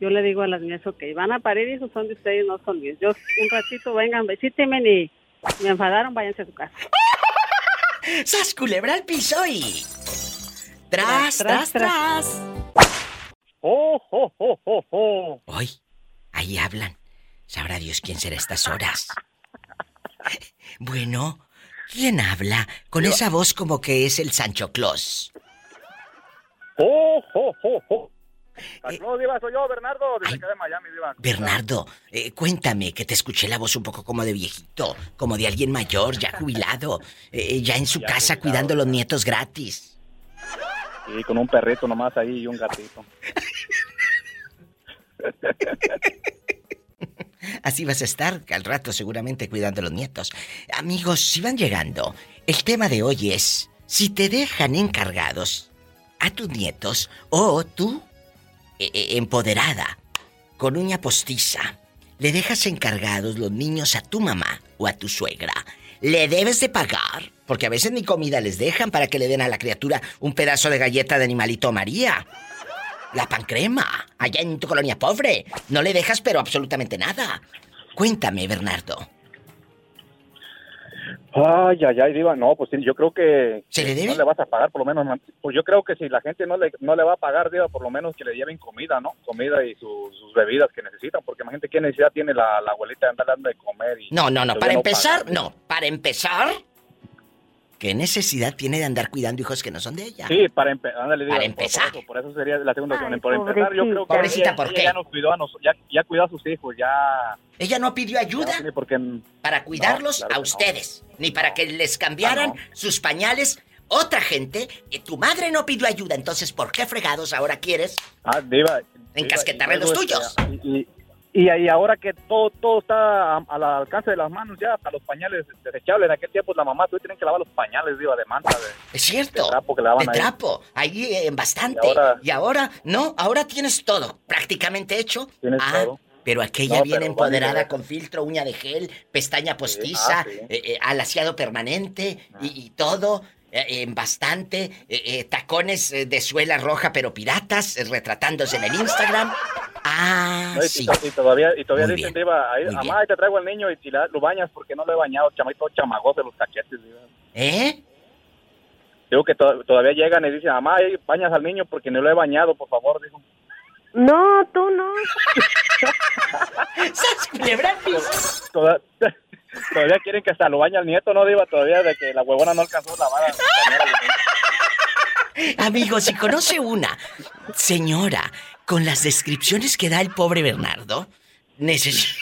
Yo le digo a las niñas, ok, van a parir, esos son de ustedes, no son míos. Yo un ratito, vengan, visítenme y me enfadaron, váyanse a su casa. ¡Sas culebra al piso y... Tras, tras, tras. ¡Oh, oh, oh, oh, oh! Hoy, ahí hablan. Sabrá Dios quién será a estas horas. Bueno, ¿quién habla? Con esa voz como que es el Sancho Claus. ¡Oh, oh, oh, oh! Saludos, Diva, soy yo, Bernardo, desde acá de Miami, Diva. Bernardo, eh, cuéntame, que te escuché la voz un poco como de viejito, como de alguien mayor, ya jubilado, eh, ya en su Ya casa jubilado. cuidando a los nietos gratis. Y con un perrito nomás ahí y un gatito. Así vas a estar al rato seguramente cuidando a los nietos. Amigos, si van llegando, el tema de hoy es si te dejan encargados a tus nietos o tú, eh, eh, empoderada, con uña postiza, le dejas encargados los niños a tu mamá o a tu suegra, le debes de pagar, porque a veces ni comida les dejan para que le den a la criatura un pedazo de galleta de animalito María. La pancrema, allá en tu colonia pobre. No le dejas pero absolutamente nada. Cuéntame, Bernardo. Ay, ay, ay, Diva, no, pues yo creo que... ¿Se le debe? No le vas a pagar, por lo menos, pues yo creo que si la gente no le, no le va a pagar, Diva, por lo menos que le lleven comida, ¿no? Comida y sus bebidas que necesitan, porque imagínate qué necesidad tiene la, abuelita de andar dando de comer y... No, no, no, para empezar, no, para empezar, ¿Qué necesidad tiene de andar cuidando hijos que no son de ella? Sí, para, empezar. para empezar. Por eso, sería la segunda opción. Por empezar, yo creo que pobrecita, ella, ¿por qué? ya nos cuidó a nosotros, ya, ya, cuidó a sus hijos, ya... ¿Ella no pidió ayuda? Para cuidarlos a ustedes. Ni para que les cambiaran ah, sus pañales. Otra gente, eh, tu madre no pidió ayuda, entonces ¿por qué fregados ahora quieres? Ah, diva. Encasquetarle los tuyos. Y, y, y, ahora que todo todo está al alcance de las manos ya, hasta los pañales desechables. En aquel tiempo la mamá tú tienen que lavar los pañales, diva, de manta. De, es cierto. De trapo que lavaban de trapo. Ahí, en eh, bastante. Y ahora, no, ahora tienes todo prácticamente hecho. Tienes ah, todo. Pero aquella viene empoderada con filtro, uña de gel, pestaña postiza, ah, eh, eh, alaciado permanente y, todo. Eh, en bastante, tacones de suela roja pero piratas, retratándose en el Instagram. Ah, sí. Y, todavía, y todavía dicen, Diva, mamá, te traigo al niño y si lo bañas porque no lo he bañado, chamaito chamagos de los cachetes, ¿Eh? Digo que todavía llegan y dicen, mamá, bañas al niño porque no lo he bañado, por favor, dijo. No, tú no. Toda, todavía quieren que hasta lo bañe al nieto, ¿no, Diva? Todavía de que la huevona no alcanzó la vara. Amigo, si conoce una señora con las descripciones que da el pobre Bernardo, necesito...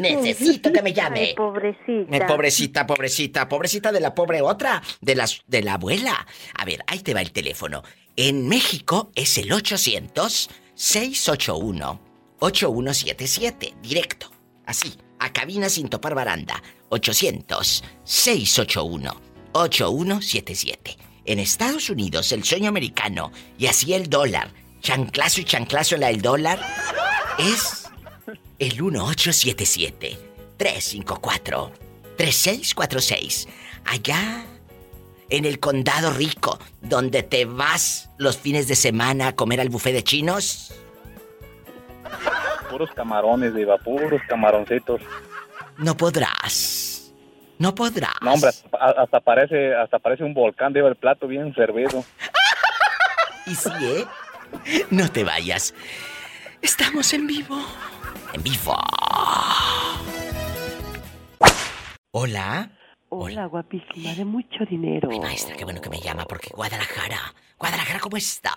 Necesito que me llame. Ay, pobrecita. pobrecita, pobrecita, pobrecita de la pobre otra, de la, de la abuela. A ver, ahí te va el teléfono. En México es el 800 681-8177, directo. Así, a cabina sin topar baranda. 800-681-8177. En Estados Unidos, el sueño americano y así el dólar, chanclazo y chanclazo en la del dólar, es el 1877-354-3646. Allá en el condado rico, donde te vas los fines de semana a comer al buffet de chinos? Puros camarones, Diva, puros camaroncitos. No podrás. No podrás. No, hombre, hasta, parece, hasta parece un volcán, Diva, el plato bien servido. y sí, ¿eh? No te vayas. Estamos en vivo. En vivo. Hola. Hola, guapísima, de mucho dinero. Ay, maestra, qué bueno que me llama, porque Guadalajara. Guadalajara, ¿cómo está?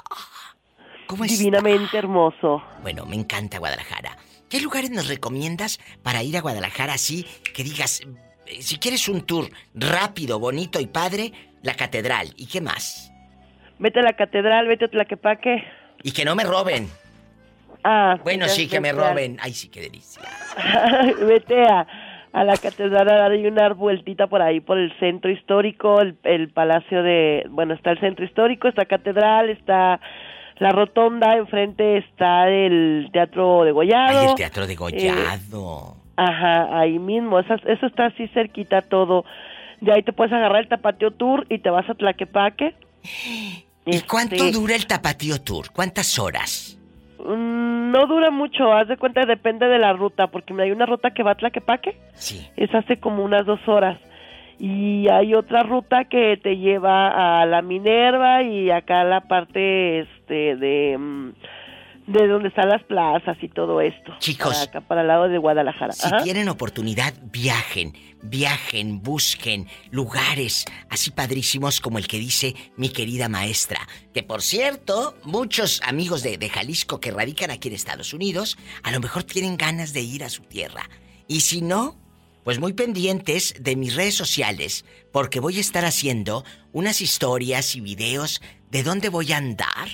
¿Cómo Divinamente hermoso. Bueno, me encanta Guadalajara. ¿Qué lugares nos recomiendas para ir a Guadalajara así que digas, eh, si quieres un tour rápido, bonito y padre, la catedral? ¿Y qué más? Vete a la catedral, vete a Tlaquepaque. Y que no me roben. Ah. Bueno, sí, que me roben. Ay, sí, qué delicia. vete a a la catedral hay una vueltita por ahí, por el centro histórico, el, palacio de, bueno, está el centro histórico, está catedral, está la rotonda, enfrente está el teatro de Gollado. Ay, el teatro de Gollado. Eh, ajá, ahí mismo, eso, eso está así cerquita todo. De ahí te puedes agarrar el Tapateo Tour y te vas a Tlaquepaque. ¿Y cuánto este dura el Tapateo Tour? ¿Cuántas horas? Mm, no dura mucho, haz de cuenta, depende de la ruta, porque hay una ruta que va a Tlaquepaque, sí. es hace como unas dos horas, y hay otra ruta que te lleva a la Minerva y acá la parte este de mm, de donde están las plazas y todo esto. Chicos. Para acá, para el lado de Guadalajara. Si tienen oportunidad, viajen, viajen, busquen lugares así padrísimos como el que dice mi querida maestra. Que por cierto, muchos amigos de, de Jalisco que radican aquí en Estados Unidos, a lo mejor tienen ganas de ir a su tierra. Y si no, pues muy pendientes de mis redes sociales, porque voy a estar haciendo unas historias y videos de dónde voy a andar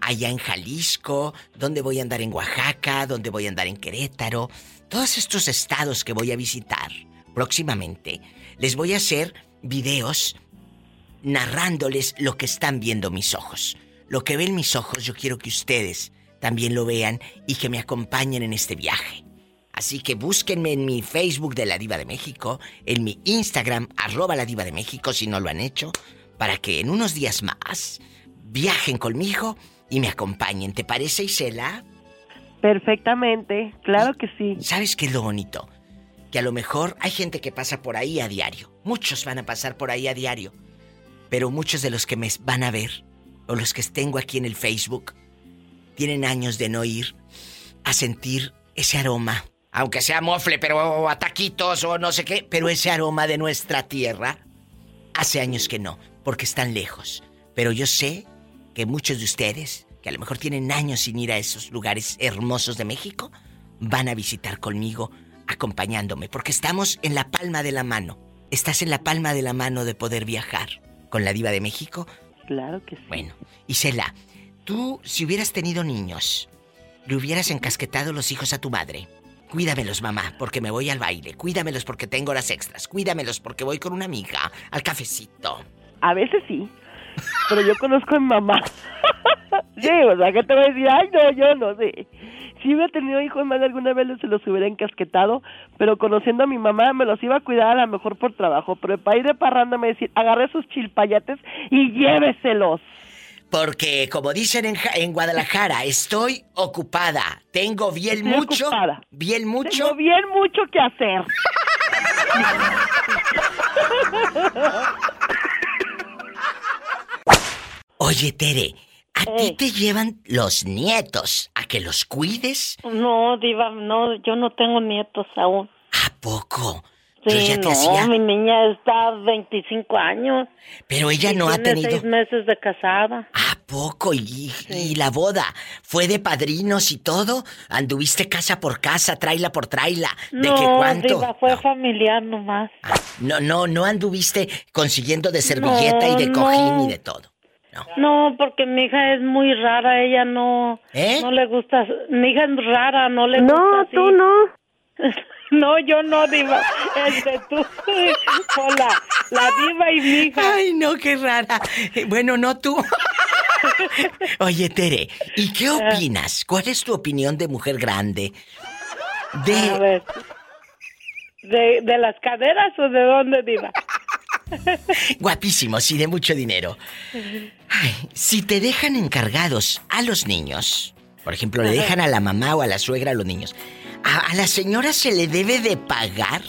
allá en Jalisco, dónde voy a andar en Oaxaca, dónde voy a andar en Querétaro, todos estos estados que voy a visitar próximamente. Les voy a hacer videos narrándoles lo que están viendo mis ojos. Lo que ven mis ojos yo quiero que ustedes también lo vean y que me acompañen en este viaje. Así que búsquenme en mi Facebook de La Diva de México, en mi Instagram, arroba La Diva de México, si no lo han hecho, para que en unos días más viajen conmigo y me acompañen. ¿Te parece, Isela? Perfectamente, claro que sí. ¿Sabes qué es lo bonito? Que a lo mejor hay gente que pasa por ahí a diario. Muchos van a pasar por ahí a diario. Pero muchos de los que me van a ver, o los que tengo aquí en el Facebook, tienen años de no ir a sentir ese aroma aunque sea mofle, pero a taquitos o no sé qué, pero ese aroma de nuestra tierra, hace años que no, porque están lejos. Pero yo sé que muchos de ustedes, que a lo mejor tienen años sin ir a esos lugares hermosos de México, van a visitar conmigo acompañándome, porque estamos en la palma de la mano. ¿Estás en la palma de la mano de poder viajar con la diva de México? Claro que sí. Bueno, Isela, tú si hubieras tenido niños, le hubieras encasquetado los hijos a tu madre. Cuídamelos, mamá, porque me voy al baile. Cuídamelos porque tengo horas extras. Cuídamelos porque voy con una amiga al cafecito. A veces sí. Pero yo conozco a mi mamá. sí, o sea, ¿qué te voy a decir? Ay, no, yo no sé. Si hubiera tenido hijos más de alguna vez se los hubiera encasquetado, pero conociendo a mi mamá me los iba a cuidar a lo mejor por trabajo. Pero para ir de parranda me decir, agarre sus chilpayates y lléveselos. Porque, como dicen en, Guadalajara, estoy ocupada. Tengo bien mucho. Bien mucho. Tengo bien mucho que hacer. Oye, Tere, ¿a ti te llevan los nietos a que los cuides? No, Diva, no, yo no tengo nietos aún. ¿A poco? Sí, no, mi niña está 25 años. Pero ella no ha tenido... seis meses de casada. ¿A poco? ¿Y, ¿Y, la boda? ¿Fue de padrinos y todo? ¿Anduviste casa por casa, traila por traila? ¿De no, qué cuánto? Diva, fue familiar nomás. Ah, no, no, no anduviste consiguiendo de servilleta y de cojín y de todo. No. no. porque mi hija es muy rara, ella no, ¿Eh? no le gusta, mi hija es rara, no le no, gusta. No, tú no. No, yo no, Diva. Este, tú. Hola, la Diva y mi hija. Ay, no, qué rara. Bueno, no tú. Oye, Tere, ¿y qué Ah. opinas? ¿Cuál es tu opinión de mujer grande? De. A ver. ¿De, ¿De las caderas o de dónde, Diva? Guapísimos y de mucho dinero. Ay, si te dejan encargados a los niños, por ejemplo, le dejan a la mamá o a la suegra a los niños, ¿a, a la señora se le debe de pagar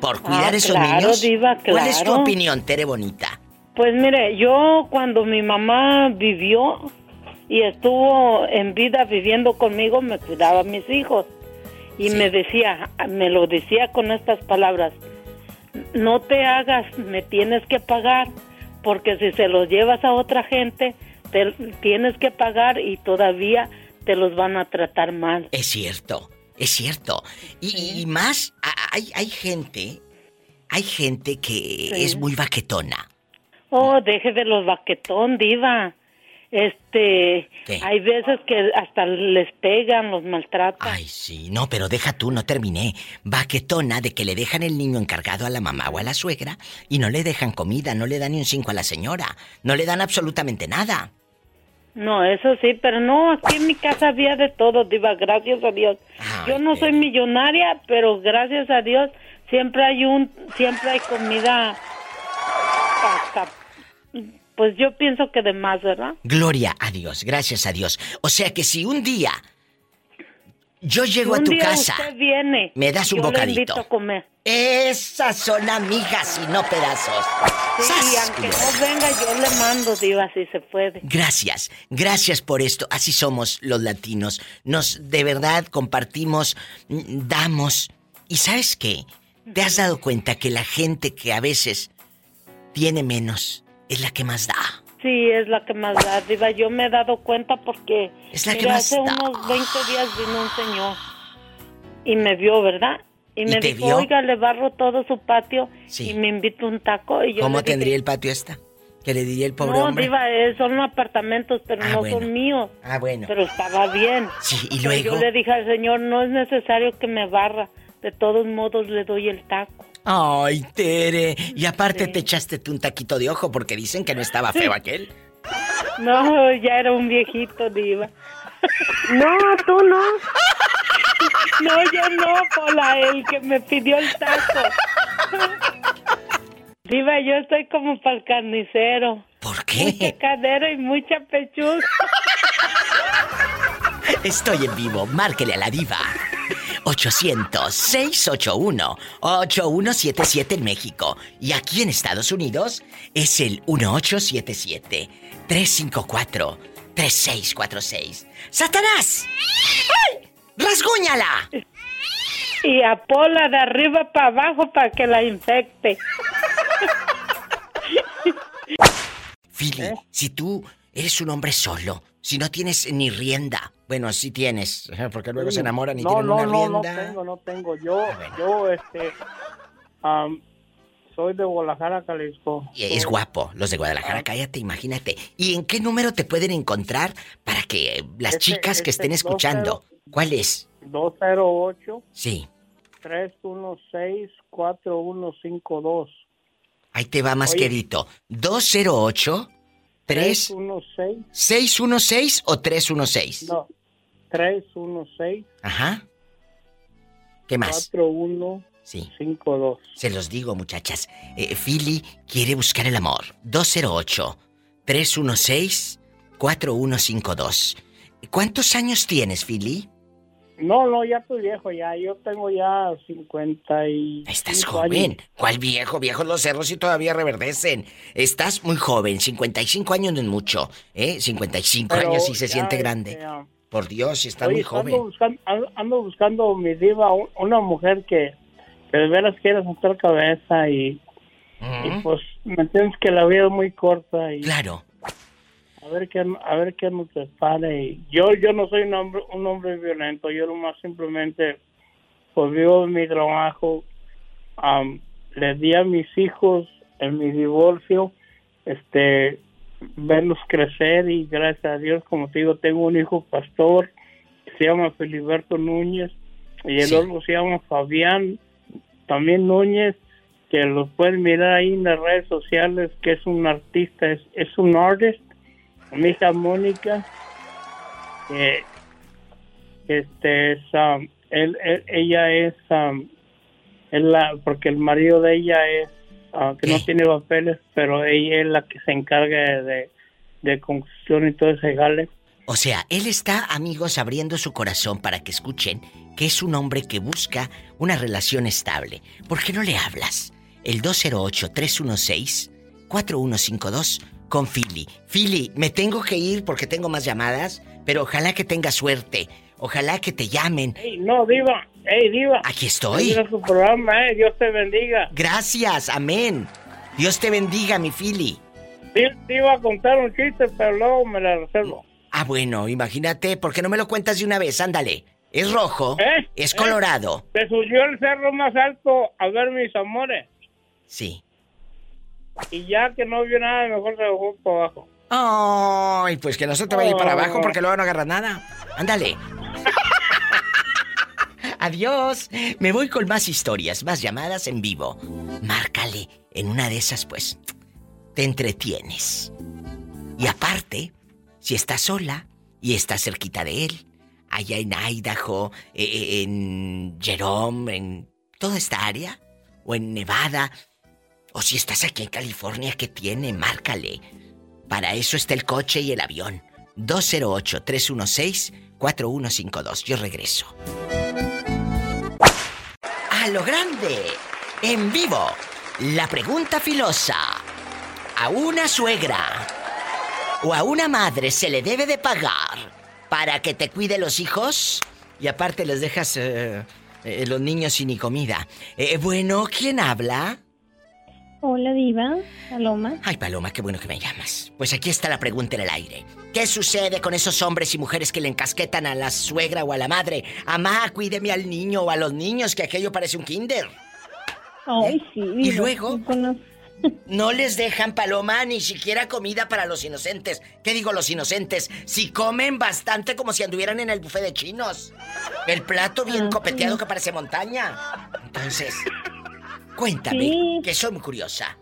por cuidar Ah, esos claro, niños? diva, ¿Cuál es tu claro. opinión, Tere Bonita? Pues mire, yo cuando mi mamá vivió y estuvo en vida viviendo conmigo, me cuidaba a mis hijos. Y me decía, me lo decía con estas palabras, no te hagas, me tienes que pagar, porque si se los llevas a otra gente, te tienes que pagar y todavía te los van a tratar mal. Es cierto, es cierto. Y, y más, hay, hay gente, hay gente que es muy baquetona. Oh, deje de los baquetón, diva. Este, ¿Qué? hay veces que hasta les pegan, los maltratan. Ay, sí, no, pero deja tú, no terminé. Baquetona de que le dejan el niño encargado a la mamá o a la suegra y no le dejan comida, no le dan ni un cinco a la señora, no le dan absolutamente nada. No, eso sí, pero no, aquí en mi casa había de todo, diva, gracias a Dios. Yo no soy millonaria, pero gracias a Dios siempre hay un, siempre hay comida hasta, pues yo pienso que de más, ¿verdad? Gloria a Dios, gracias a Dios. O sea que si un día yo llego Si a tu día casa, usted viene, me das un yo le bocadito. invito a comer. Esas son amigas y no pedazos. Sí, y aunque no venga, yo le mando, diva, si se puede. Gracias, gracias por esto. Así somos los latinos. Nos de verdad compartimos, damos. ¿Y sabes qué? ¿Te has dado cuenta que la gente que a veces tiene menos es la que más da? Sí, es la que más da, diva. Yo me he dado cuenta porque Es la que mira, más hace da. unos 20 días vino un señor y me vio, ¿verdad? Y me dijo, vio? oiga, le barro todo su patio Sí. y me invito un taco. Y yo ¿Cómo dije, tendría el patio esta? ¿Qué le diría el pobre no, hombre? diva, eh, son apartamentos, pero Ah, no bueno. son míos. Ah, bueno. Pero estaba bien. Sí, y Pero luego. Yo le dije al señor, no es necesario que me barra. De todos modos le doy el taco. Ay, Tere. Y aparte te echaste tú un taquito de ojo porque dicen que no estaba feo aquel. No, ya era un viejito, diva. No, tú no. No, yo no, Pola, el que me pidió el taco. Diva, yo estoy como para el carnicero. ¿Por qué? Mucha cadera y mucha pechuga. Estoy en vivo, márquele a la diva. 800-681-8177 en México. Y aquí en Estados Unidos es el 1877-354-3646. ¡Satanás! ¡Ay! ¡Rasguñala! Y a Pola de arriba para abajo para que la infecte. Philly, si tú eres un hombre solo, si no tienes ni rienda, bueno, sí tienes, porque luego se enamoran y no, tienen no, una no, rienda. No, tengo, no tengo. Yo, yo, este, am, soy de Guadalajara, Jalisco. Y Es guapo, los de Guadalajara, cállate, imagínate. ¿Y en qué número te pueden encontrar para que las Este- chicas que este estén escuchando? ¿Cuál es? 208 Sí, 316 4152. ahí te va más Oye. querido. 208 3 316 616 o 316. No, 316 Ajá. ¿Qué más? 4152. Sí. Se los digo, muchachas. Eh, Philly quiere buscar el amor. 208-316-4152. ¿Cuántos años tienes, Philly? No, no, ya estoy viejo, ya. Yo tengo ya 50 y. Estás joven. ¿Cuál viejo? Viejos los cerros y todavía reverdecen. Estás muy joven. 55 años no es mucho. ¿Eh? 55 Pero años y se ya, siente este, grande. ah, Por Dios, está Oye, muy joven. Ando buscando, ando- ando buscando mi diva, un- una mujer que, que de veras quiera sentar cabeza y, y pues me entiendes que la vida es muy corta y claro. a ver qué a ver qué nos prepare y yo yo no soy un hombre un hombre violento. Yo nomás simplemente pues vivo mi trabajo. Am, le di a mis hijos en mi divorcio este verlos crecer y gracias a Dios como te digo tengo un hijo pastor que se llama Filiberto Núñez y el Sí. otro se llama Fabián también Núñez que los pueden mirar ahí en las redes sociales que es un artista es, es un artist mi hija Mónica este es um, él, él- ella es um, es la porque el marido de ella es que no tiene papeles pero ella es la que se encarga de de, y todo ese jale O sea, él está, amigos, abriendo su corazón para que escuchen que es un hombre que busca una relación estable. ¿Por qué no le hablas? El 208-316-4152 con Philly. Philly, me tengo que ir porque tengo más llamadas, pero ojalá que tengas suerte. Ojalá que te llamen. Hey, no diva hey diva Aquí estoy. Su programa eh Dios te bendiga Gracias, amén. Dios te bendiga, mi Philly. te, te iba a contar un chiste pero luego me la reservo Ah, bueno, imagínate, ¿por qué no me lo cuentas de una vez? Ándale. Es rojo, ¿Eh? es ¿Eh? colorado. se subió el cerro más alto a ver mis amores Sí. y ya que no vio nada mejor se bajó para abajo Ay, pues que no se te vaya a ir para Oh. abajo porque luego no agarras nada. Ándale. Adiós. Me voy con más historias, más llamadas en vivo. Márcale. En una de esas, pues, te entretienes. Y aparte, si estás sola y estás cerquita de él, allá en Idaho, eh, eh, en Jerome, en toda esta área, o en Nevada, o si estás aquí en California, ¿qué tiene? Márcale. Para eso está el coche y el avión. 208-316-4152. Yo regreso. Lo grande, en vivo, la pregunta filosa. ¿A una suegra o a una madre se le debe de pagar para que te cuide los hijos? Y aparte les dejas eh, eh, los niños sin ni comida. Eh, bueno, ¿quién habla? Hola, Diva. Paloma. Ay, Paloma, qué bueno que me llamas. Pues aquí está la pregunta en el aire. ¿Qué sucede con esos hombres y mujeres que le encasquetan a la suegra o a la madre? Amá, cuídeme al niño o a los niños, que aquello parece un kinder. Ay, sí. Y Diva. luego, no les dejan, Paloma, ni siquiera comida para los inocentes. ¿Qué digo los inocentes? Si comen bastante como si anduvieran en el buffet de chinos. El plato bien Ah, copeteado sí. que parece montaña. Entonces, Cuéntame, que soy muy curiosa.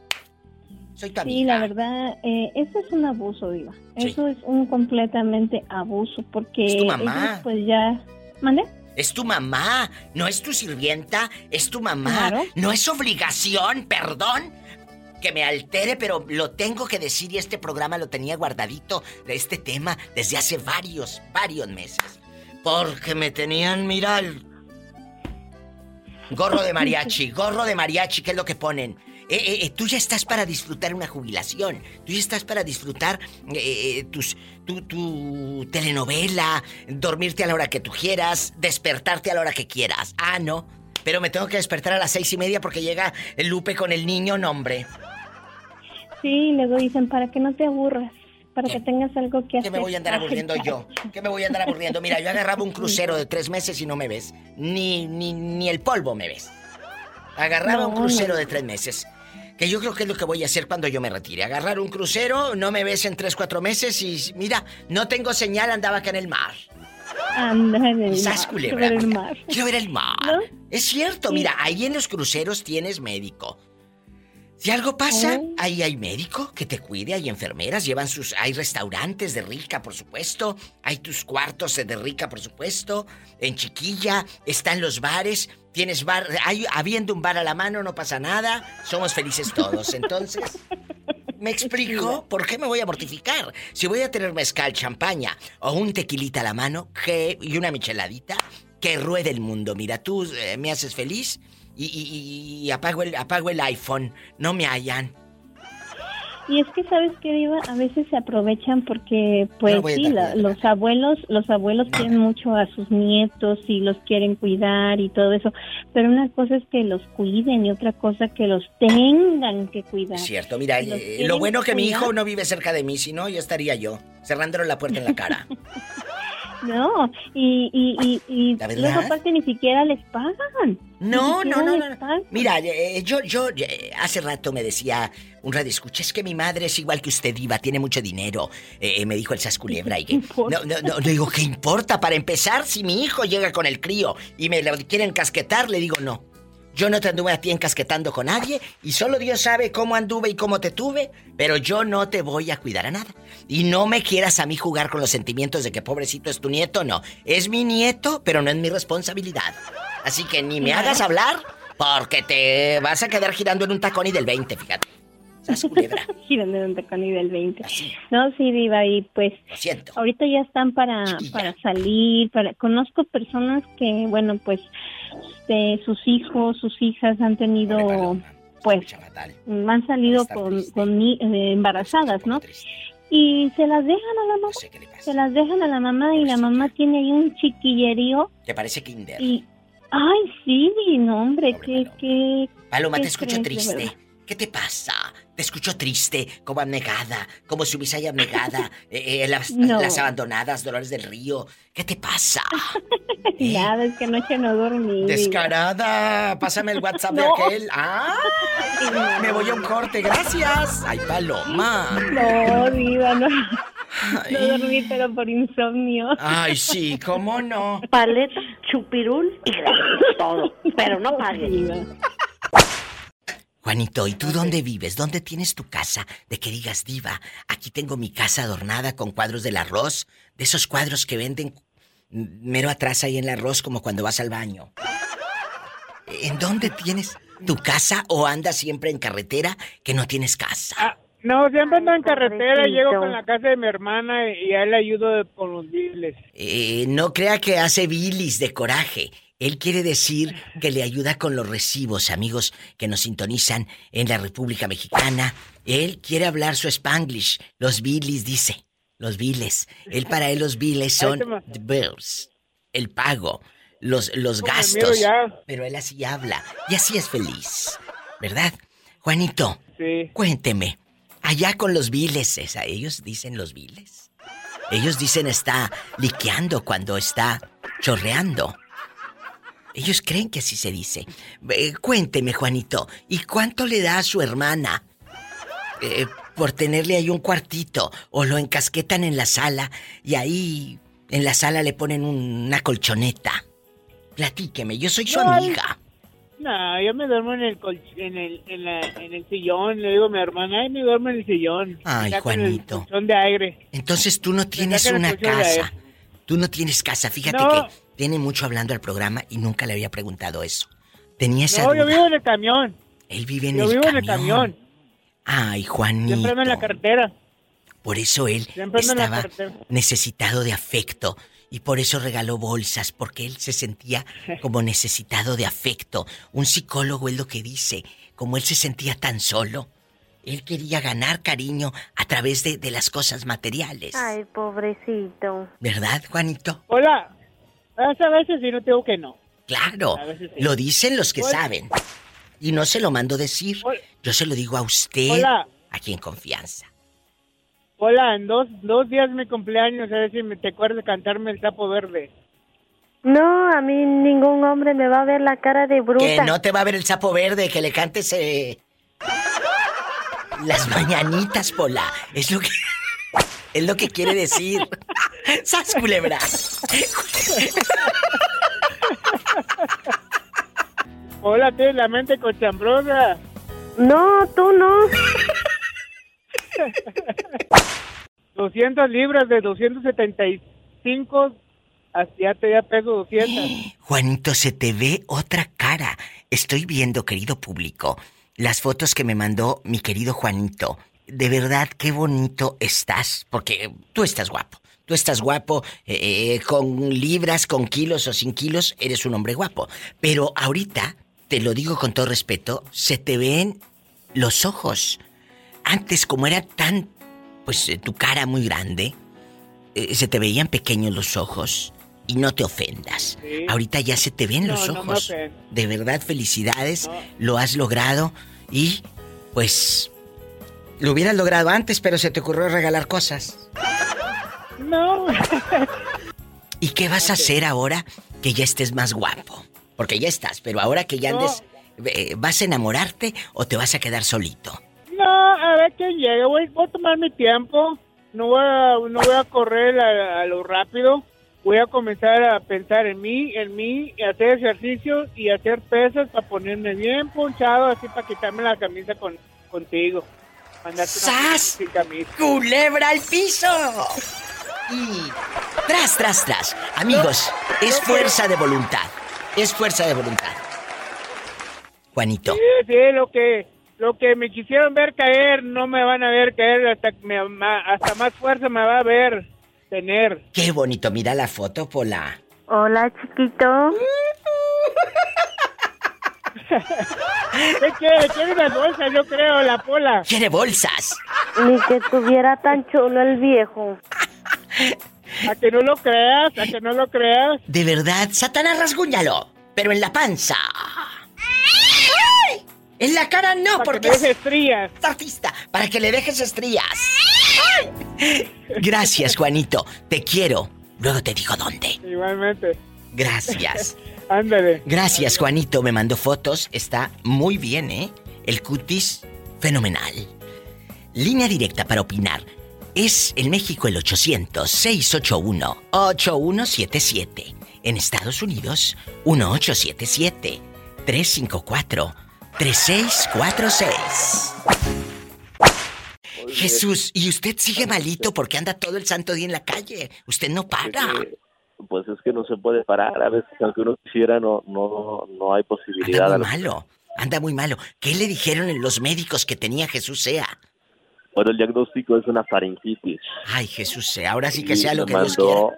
Soy tu amiga. Sí, la verdad, eh, eso es un abuso, Diva. Eso es un completamente abuso porque Es tu mamá. ellos, pues ya... ¿Mande? Es tu mamá, no es tu sirvienta, es tu mamá. Claro. No es obligación, perdón, que me altere, pero lo tengo que decir y este programa lo tenía guardadito de este tema desde hace varios, varios meses. Porque me tenían, mira, el gorro de mariachi, gorro de mariachi, ¿qué es lo que ponen? Eh, eh, eh, tú ya estás para disfrutar una jubilación. Tú ya estás para disfrutar eh, eh, tus, tu, tu telenovela, dormirte a la hora que tú quieras, despertarte a la hora que quieras. Ah, no. Pero me tengo que despertar a las seis y media porque llega el Lupe con el niño, no, hombre. Sí, luego dicen, para que no te aburras, para que tengas algo que ¿Qué hacer. me voy a andar aburriendo yo? ¿Qué me voy a andar aburriendo? Mira, yo agarraba un crucero de tres meses y no me ves. Ni, ni, ni el polvo me ves. Agarraba No, un crucero no. de tres meses. Que yo creo que es lo que voy a hacer cuando yo me retire. Agarrar un crucero, no me ves en tres, cuatro meses y mira, no tengo señal, andaba acá en el mar. Anda en el mar, culebra. ver el mar. Quiero ver el mar. ¿No? Es cierto, mira, ahí en los cruceros tienes médico. Si algo pasa, Oh. ahí hay médico que te cuide, hay enfermeras, llevan sus. Hay restaurantes de rica, por supuesto. Hay tus cuartos de rica, por supuesto. En chiquilla, están los bares. Tienes bar. Hay, habiendo un bar a la mano, no pasa nada. Somos felices todos. Entonces. ¿Me explico? ¿Por qué me voy a mortificar? Si voy a tener mezcal, champaña o un tequilita a la mano que, y una micheladita, que ruede el mundo. Mira, tú eh, me haces feliz y, y- y apago, el, apago el iPhone. No me hallan. Y es que, ¿sabes qué, Diva? A veces se aprovechan porque, pues No sí, la- los abuelos los abuelos quieren mucho a sus nietos y los quieren cuidar y todo eso. Pero una cosa es que los cuiden y otra cosa que los tengan que cuidar. Cierto, mira, eh, lo bueno que mi hijo no vive cerca de mí, si no, ya estaría yo, cerrándole la puerta en la cara. No, y, y, y, y aparte ni siquiera les pagan. No, no, no, no. Mira, eh, yo, yo, eh, hace rato me decía un radio escucha, es que mi madre es igual que usted, Diva, tiene mucho dinero. Eh, eh, me dijo el Sasculebra y que. No, no, no, le digo, ¿qué importa? Para empezar, si mi hijo llega con el crío y me lo quieren casquetar, le digo, no. Yo no te anduve a ti encasquetando con nadie y solo Dios sabe cómo anduve y cómo te tuve, pero yo no te voy a cuidar a nada. Y no me quieras a mí jugar con los sentimientos de que pobrecito es tu nieto, no. Es mi nieto, pero no es mi responsabilidad. Así que ni me hagas hablar porque te vas a quedar girando en un tacón y del 20, fíjate. Girando en un tacón y del 20. No, sí, Diva, y pues siento. ahorita ya están para, para salir, para conozco personas que, bueno, pues este, sus hijos, sus hijas han tenido, pues, han salido con, con eh, embarazadas, ¿no? Y se las dejan a la mamá. Se las dejan a la mamá y la mamá tiene ahí un chiquillerío ¿Te parece Kinder? y... Ay, sí, no, hombre, qué, qué... Paloma, qué te escucho triste. ¿Qué te pasa? Te escucho triste, como abnegada, como si hubiese abnegada, eh, eh, las, No. las abandonadas, Dolores del Río. ¿Qué te pasa? Nada, es que anoche no dormí. Descarada, pásame el WhatsApp No. de aquel. ¡Ah! Me voy a un corte, gracias. Ay, Paloma. No, Diva, no. No dormí, pero por insomnio. Ay, sí, ¿cómo no? Paleta, chupirul y todo. Pero no pagues. Juanito, ¿y tú dónde vives? ¿Dónde tienes tu casa? De que digas, diva, aquí tengo mi casa adornada con cuadros del arroz, de esos cuadros que venden mero atrás ahí en el arroz como cuando vas al baño. ¿En dónde tienes tu casa o andas siempre en carretera que no tienes casa? No, siempre ando en carretera, pobrecito. llego con la casa de mi hermana y a él le ayudo con los biles. Eh, no crea que hace bilis de coraje. Él quiere decir que le ayuda con los recibos, amigos que nos sintonizan en la República Mexicana. Él quiere hablar su spanglish. Los bilis, dice. Los biles. Él para él los biles son the bills. El pago. Los, los gastos. Pero él así habla. Y así es feliz. ¿Verdad? Juanito, Sí. cuénteme. Allá con los biles, esa, ellos dicen los biles. Ellos dicen está liqueando cuando está chorreando. Ellos creen que así se dice. Eh, cuénteme, Juanito, ¿y cuánto le da a su hermana eh, por tenerle ahí un cuartito? ¿O lo encasquetan en la sala y ahí en la sala le ponen un- una colchoneta? Platíqueme, yo soy su No, amiga. No, yo me duermo en el, en el, en, la, en el sillón. Le digo a mi hermana, ay, me duermo en el sillón. Ay, Juanito. Son de aire. Entonces tú no tienes una casa. Tú no tienes casa. Fíjate que tiene mucho hablando al programa y nunca le había preguntado eso. Tenía esa No, yo vivo en el camión. Él vive en yo el vivo camión. en el camión. Ay, Juanito. Siempre en la carretera. Por eso él estaba necesitado de afecto y por eso regaló bolsas, porque él se sentía como necesitado de afecto. Un psicólogo es lo que dice, como él se sentía tan solo. Él quería ganar cariño a través de, de las cosas materiales. Ay, pobrecito. ¿Verdad, Juanito? Hola. A veces sí, no tengo que no. Claro, lo dicen los que saben. Y no se lo mando decir. Yo se lo digo a usted, Hola. aquí en confianza. Hola, en dos, dos días mi cumpleaños, a ver si me te acuerdas de cantarme el sapo verde. No, a mí ningún hombre me va a ver la cara de bruta. Que no te va a ver el sapo verde, que le cantes eh, las mañanitas, Pola. Es lo que es lo que quiere decir. ¡Sas culebra! Hola, tienes la mente cochambrosa. No, tú no. 200 libras de 275 ya te ya peso 200. Juanito, se te ve otra cara. Estoy viendo, querido público, las fotos que me mandó mi querido Juanito. De verdad, qué bonito estás, porque tú estás guapo. Tú estás guapo, eh, con libras, con kilos o sin kilos, eres un hombre guapo. Pero ahorita, te lo digo con todo respeto, se te ven los ojos. Antes, como era tan, pues eh, tu cara muy grande, eh, se te veían pequeños los ojos. Y no te ofendas. Sí. Ahorita ya se te ven No, los ojos. de verdad, felicidades. Lo has logrado. Y, pues, lo hubieras logrado antes, pero se te ocurrió regalar cosas. No. ¿Y qué vas a hacer ahora que ya estés más guapo? Porque ya estás, pero ahora que ya andes, eh, ¿vas a enamorarte o te vas a quedar solito? No, a ver quién llega. Voy, voy a tomar mi tiempo. No voy a, no voy a correr a, a lo rápido. Voy a comenzar a pensar en mí, en mí, y hacer ejercicio y hacer pesas para ponerme bien ponchado, así para quitarme la camisa con, contigo. Mandarte ¡Sas! camisa. ¡Culebra al piso! Y tras, tras, tras. Amigos, es fuerza de voluntad. Es fuerza de voluntad. Juanito. Sí, sí, lo que, lo que me quisieron ver caer, no me van a ver caer, hasta, que me- ma- hasta más fuerza me va a ver tener. Qué bonito, mira la foto, Pola. Hola, chiquito. ¿Qué quiere? Quiere unas bolsas, yo creo, la pola. Quiere bolsas. Ni que estuviera tan chulo el viejo. A que no lo creas, a que no lo creas. De verdad, Satanás rasguñalo, pero en la panza. ¡Ay! En la cara no, Para porque que me deje estrías. es artista, para que le dejes estrías. ¡Ay! Gracias, Juanito. Te quiero. Luego te digo dónde. Igualmente. Gracias. Ándale. Gracias, Juanito. Me mandó fotos. Está muy bien, ¿eh? El cutis, fenomenal. Línea directa para opinar. Es en México el 800-681-8177. En Estados Unidos, 1877-354-3646. Jesús, ¿y usted sigue malito porque anda todo el santo día en la calle? Usted no para. Pues es que no se puede parar. A veces, aunque uno quisiera, no, no, no hay posibilidad. Anda muy malo. Anda muy malo. ¿Qué le dijeron los médicos que tenía Jesús sea? Bueno, el diagnóstico es una faringitis. Ay, Jesús. Ahora sí que Y sea lo que Dios quiera. mandó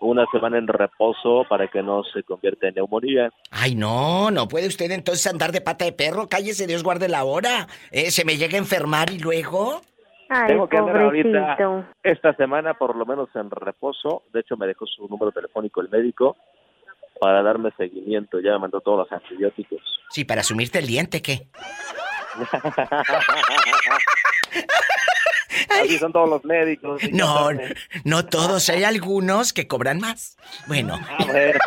una semana en reposo para que no se convierta en neumonía. Ay, no, no puede usted entonces andar de pata de perro. Cállese, Dios guarde la hora. Eh, se me llega a enfermar y luego. Ay, Tengo que andar ahorita, esta semana por lo menos en reposo. De hecho, me dejó su número telefónico el médico para darme seguimiento. Ya me mandó todos los antibióticos. Sí, para asumirte el diente, ¿qué? Así son todos los médicos. No, no todos. Hay algunos que cobran más. Bueno, saben. A ver.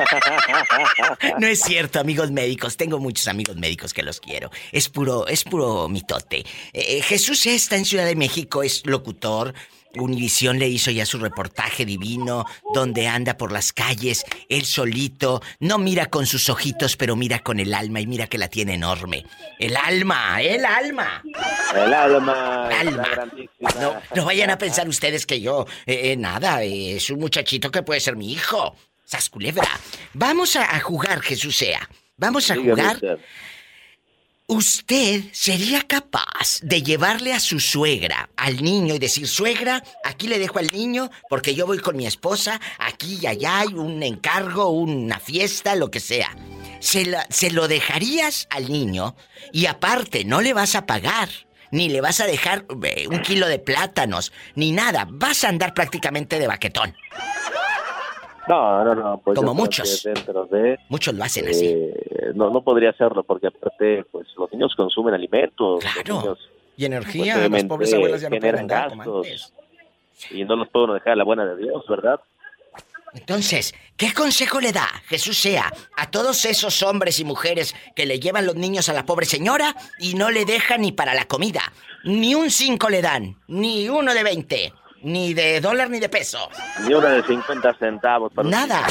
no es cierto, amigos médicos. Tengo muchos amigos médicos que los quiero. Es puro, es puro mitote. Eh, Jesús está en Ciudad de México, es locutor. Univisión le hizo ya su reportaje divino, donde anda por las calles, él solito, no mira con sus ojitos, pero mira con el alma y mira que la tiene enorme. El alma, el alma. El alma. El alma. No, no, vayan a pensar ustedes que yo, eh, eh, nada, es un muchachito que puede ser mi hijo. Sas culebra. Vamos a, jugar, Jesús sea. Vamos a jugar. ¿Usted sería capaz de llevarle a su suegra al niño y decir, suegra, aquí le dejo al niño porque yo voy con mi esposa, aquí y allá hay un encargo, una fiesta, lo que sea? Se, se lo dejarías al niño y aparte no le vas a pagar, ni le vas a dejar eh, un kilo de plátanos, ni nada, vas a andar prácticamente de baquetón. No, no, no. Pues Como muchos. Dentro de, muchos lo hacen así. Eh, no, no podría hacerlo porque aparte, pues los niños consumen alimentos. Claro. y energía. Las pobres abuelas ya no pueden gastos. Y no los puedo dejar a la buena de Dios, ¿verdad? Entonces, ¿qué consejo le da Jesús sea a todos esos hombres y mujeres que le llevan los niños a la pobre señora y no le dejan ni para la comida? Ni un cinco le dan, ni uno de veinte. Ni de dólar ni de peso. Ni una de 50 centavos. Para Nada.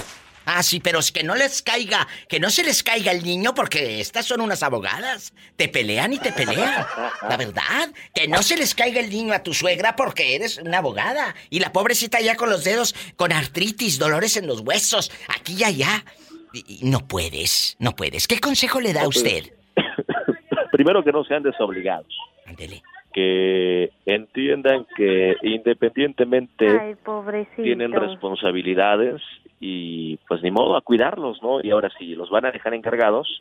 Ah, sí, pero es que no les caiga, que no se les caiga el niño porque estas son unas abogadas. Te pelean y te pelean. La verdad, que no se les caiga el niño a tu suegra porque eres una abogada. Y la pobrecita ya con los dedos, con artritis, dolores en los huesos, aquí y allá. no puedes, no puedes. ¿Qué consejo le da a usted? Primero que no sean desobligados. Ándele que entiendan que independientemente tienen responsabilidades y pues ni modo a cuidarlos, ¿no? Y ahora si los van a dejar encargados,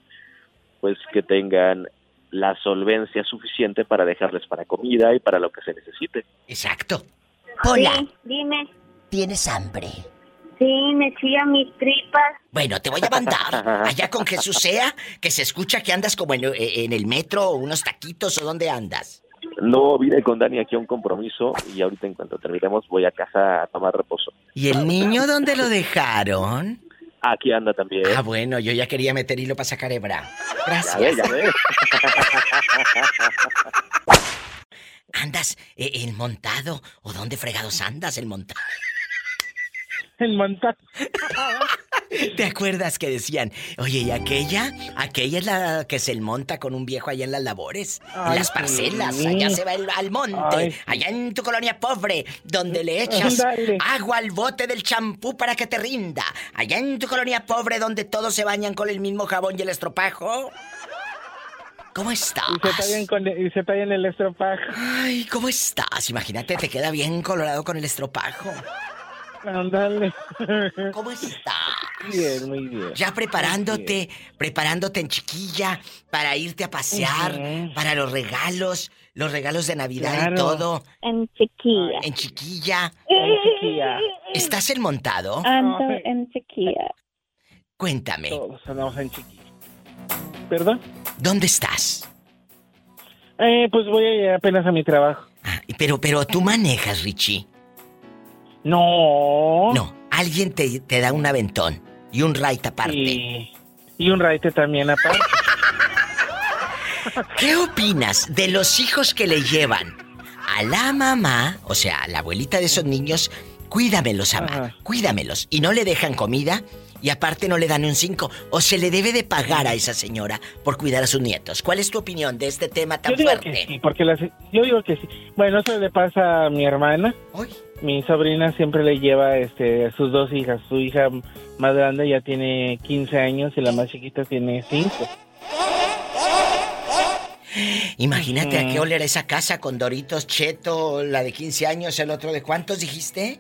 pues que tengan la solvencia suficiente para dejarles para comida y para lo que se necesite. Exacto. Hola. dime. ¿Tienes hambre? Sí, me chillan mis tripas. Bueno, te voy a mandar allá con Jesús sea, que se escucha que andas como en, en el metro o unos taquitos o dónde andas. No vine con Dani aquí a un compromiso y ahorita en cuanto terminemos voy a casa a tomar reposo. ¿Y el niño dónde lo dejaron? Aquí anda también. Ah, bueno, yo ya quería meter hilo para sacar hebra. Gracias. Ya ve, ¿Andas eh, en montado? ¿O dónde fregados andas el montado? El montado. ¿Te acuerdas que decían, oye, ¿y aquella? Aquella es la que se monta con un viejo allá en las labores, en las parcelas, allá se va al monte, allá en tu colonia pobre, donde le echas agua al bote del champú para que te rinda, allá en tu colonia pobre donde todos se bañan con el mismo jabón y el estropajo. ¿Cómo estás? Y se tallan, el estropajo. Ay, ¿cómo estás? Imagínate, te queda bien colorado con el estropajo. Ándale. ¿Cómo estás? Bien, muy bien. Ya preparándote, preparándote en chiquilla para irte a pasear, para los regalos, los regalos de Navidad y todo. En chiquilla. En chiquilla. En chiquilla. ¿Estás en montado? Ando en chiquilla. Cuéntame. Todos andamos en chiquilla. ¿Perdón? ¿Dónde estás? Eh, pues voy apenas a mi trabajo. Ah, pero, pero tú manejas, Richie. No. No, alguien te, da un aventón y un right aparte. Y un right también aparte. ¿Qué opinas de los hijos que le llevan a la mamá, o sea, a la abuelita de esos niños, cuídamelos, ama, cuídamelos, y no le dejan comida y aparte no le dan un cinco, o se le debe de pagar a esa señora por cuidar a sus nietos? ¿Cuál es tu opinión de este tema tan yo fuerte? sí, porque yo digo que sí. Bueno, eso le pasa a mi hermana. ¿Hoy? Mi sobrina siempre le lleva este, a sus dos hijas. Su hija más grande ya tiene 15 años y la más chiquita tiene 5. Imagínate a qué oler esa casa con Doritos, Cheto, la de 15 años, el otro de cuántos dijiste?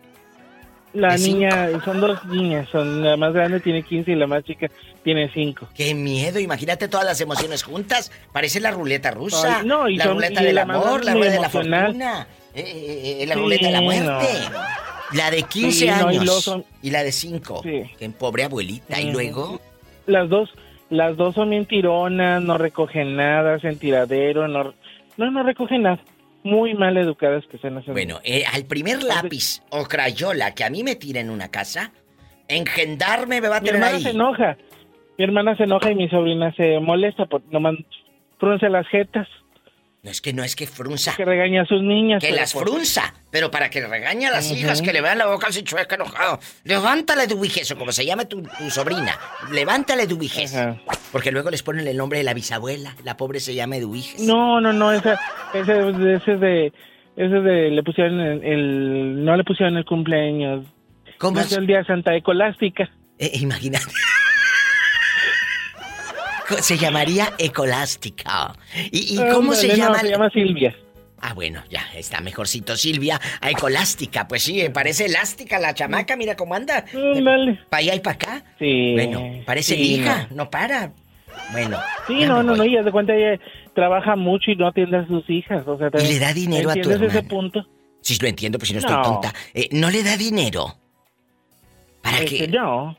La niña, son dos niñas, son, la más grande tiene 15 y la más chica tiene 5. Qué miedo, imagínate todas las emociones juntas, parece la ruleta rusa, no, y la ruleta del amor, la ruleta de la fortuna. Eh, eh, eh, la ruleta de la muerte. La de 15 años y, la de 5. Que pobre abuelita. ¿Y luego? Las dos, las dos son bien tironas, no recogen nada, hacen tiradero, no, no, no recogen nada. Muy mal educadas que se hacen. Bueno, al primer lápiz o crayola que a mí me tira en una casa, engendarme me va a tener mi hermana se enoja. Mi hermana se enoja y mi sobrina se molesta por nomás frunce las jetas. No es que no es que frunza. Que regaña a sus niñas. Que las pues- frunza. Pero para que regañe a las Ujú. hijas, que le vean la boca así chueca, enojado. Levántale de ubijes, o como se llama tu, tu sobrina. Levántale de ubijes. Porque luego les ponen el nombre de la bisabuela. La pobre se llama Eduiges. No, no, no, esa, ese, ese es de, ese es de, le pusieron el, el- no le pusieron el cumpleaños. ¿Cómo Nació el día de Santa Ecolástica. Eh, imagínate. Se llamaría Ecolástica. ¿Y, y cómo se no, llama? se llama Silvia. Ah, bueno, ya, está mejorcito Silvia. A Ecolástica, pues sí, parece elástica la chamaca, mira cómo anda. Para allá y para acá. Sí. Bueno, parece Sí, hija, no. para. Bueno. Sí, no, no, no, ella de cuenta ella trabaja mucho y no atiende a sus hijas, o sea, Y le da dinero a tu ¿entiendes ese hermana. punto? Sí, lo entiendo, pues si no estoy tonta. Eh, no le da dinero. ¿Para Este, qué? No.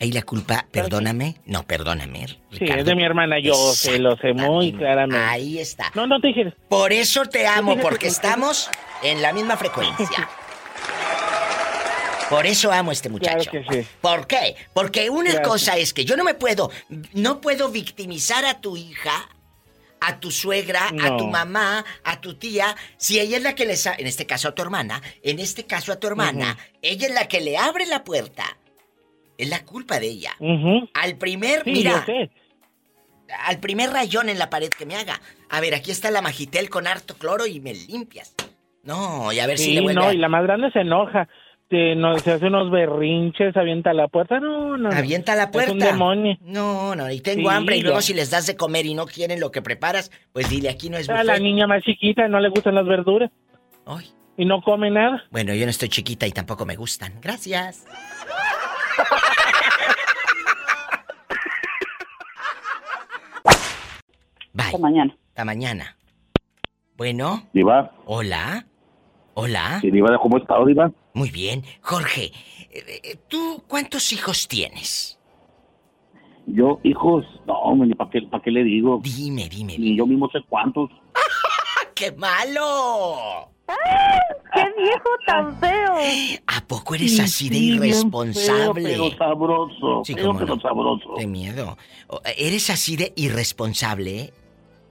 Ahí la culpa, perdóname. No, perdóname. Sí, es de mi hermana, yo sé, lo sé muy claramente. Ahí está. No, no te dije. Por eso te amo, porque que- estamos en la misma frecuencia. Por eso amo a este muchacho. Claro que sí. ¿Por qué? Porque una Gracias. cosa es que yo no me puedo, no puedo victimizar a tu hija, a tu suegra, a tu mamá, a tu tía, si ella es la que les, en este caso a tu hermana, en este caso a tu hermana, ella es la que le abre la puerta. Es la culpa de ella. Al primer, Sí, mira, yo sé. al primer rayón en la pared que me haga. A ver, aquí está la Magitel con harto cloro y me limpias. No, y a ver si le vuelve no, a- y la más grande se enoja. Se, no, se hace unos berrinches, avienta la puerta. No, no. Avienta la puerta. Es un demonio. No, no, y tengo Sí, hambre y luego ya. si les das de comer y no quieren lo que preparas, pues dile, aquí no es A la buffet. niña más chiquita no le gustan las verduras. Ay. Y no come nada. Bueno, yo no estoy chiquita y tampoco me gustan. Gracias. Bye. Hasta mañana. Hasta mañana. Bueno. Diva. Hola. Hola. Sí, Diva, ¿cómo está, Diva? Muy bien. Jorge, eh, eh, ¿tú cuántos hijos tienes? Yo, hijos, no, ni ¿para qué, pa' qué le digo? Dime, dime. Ni yo mismo sé cuántos. ¡Qué malo! ¡Qué viejo tan feo! ¿A poco eres Sí, así de irresponsable? feo, pero sabroso. Sí, feo, pero no. sabroso. De miedo. ¿Eres así de irresponsable,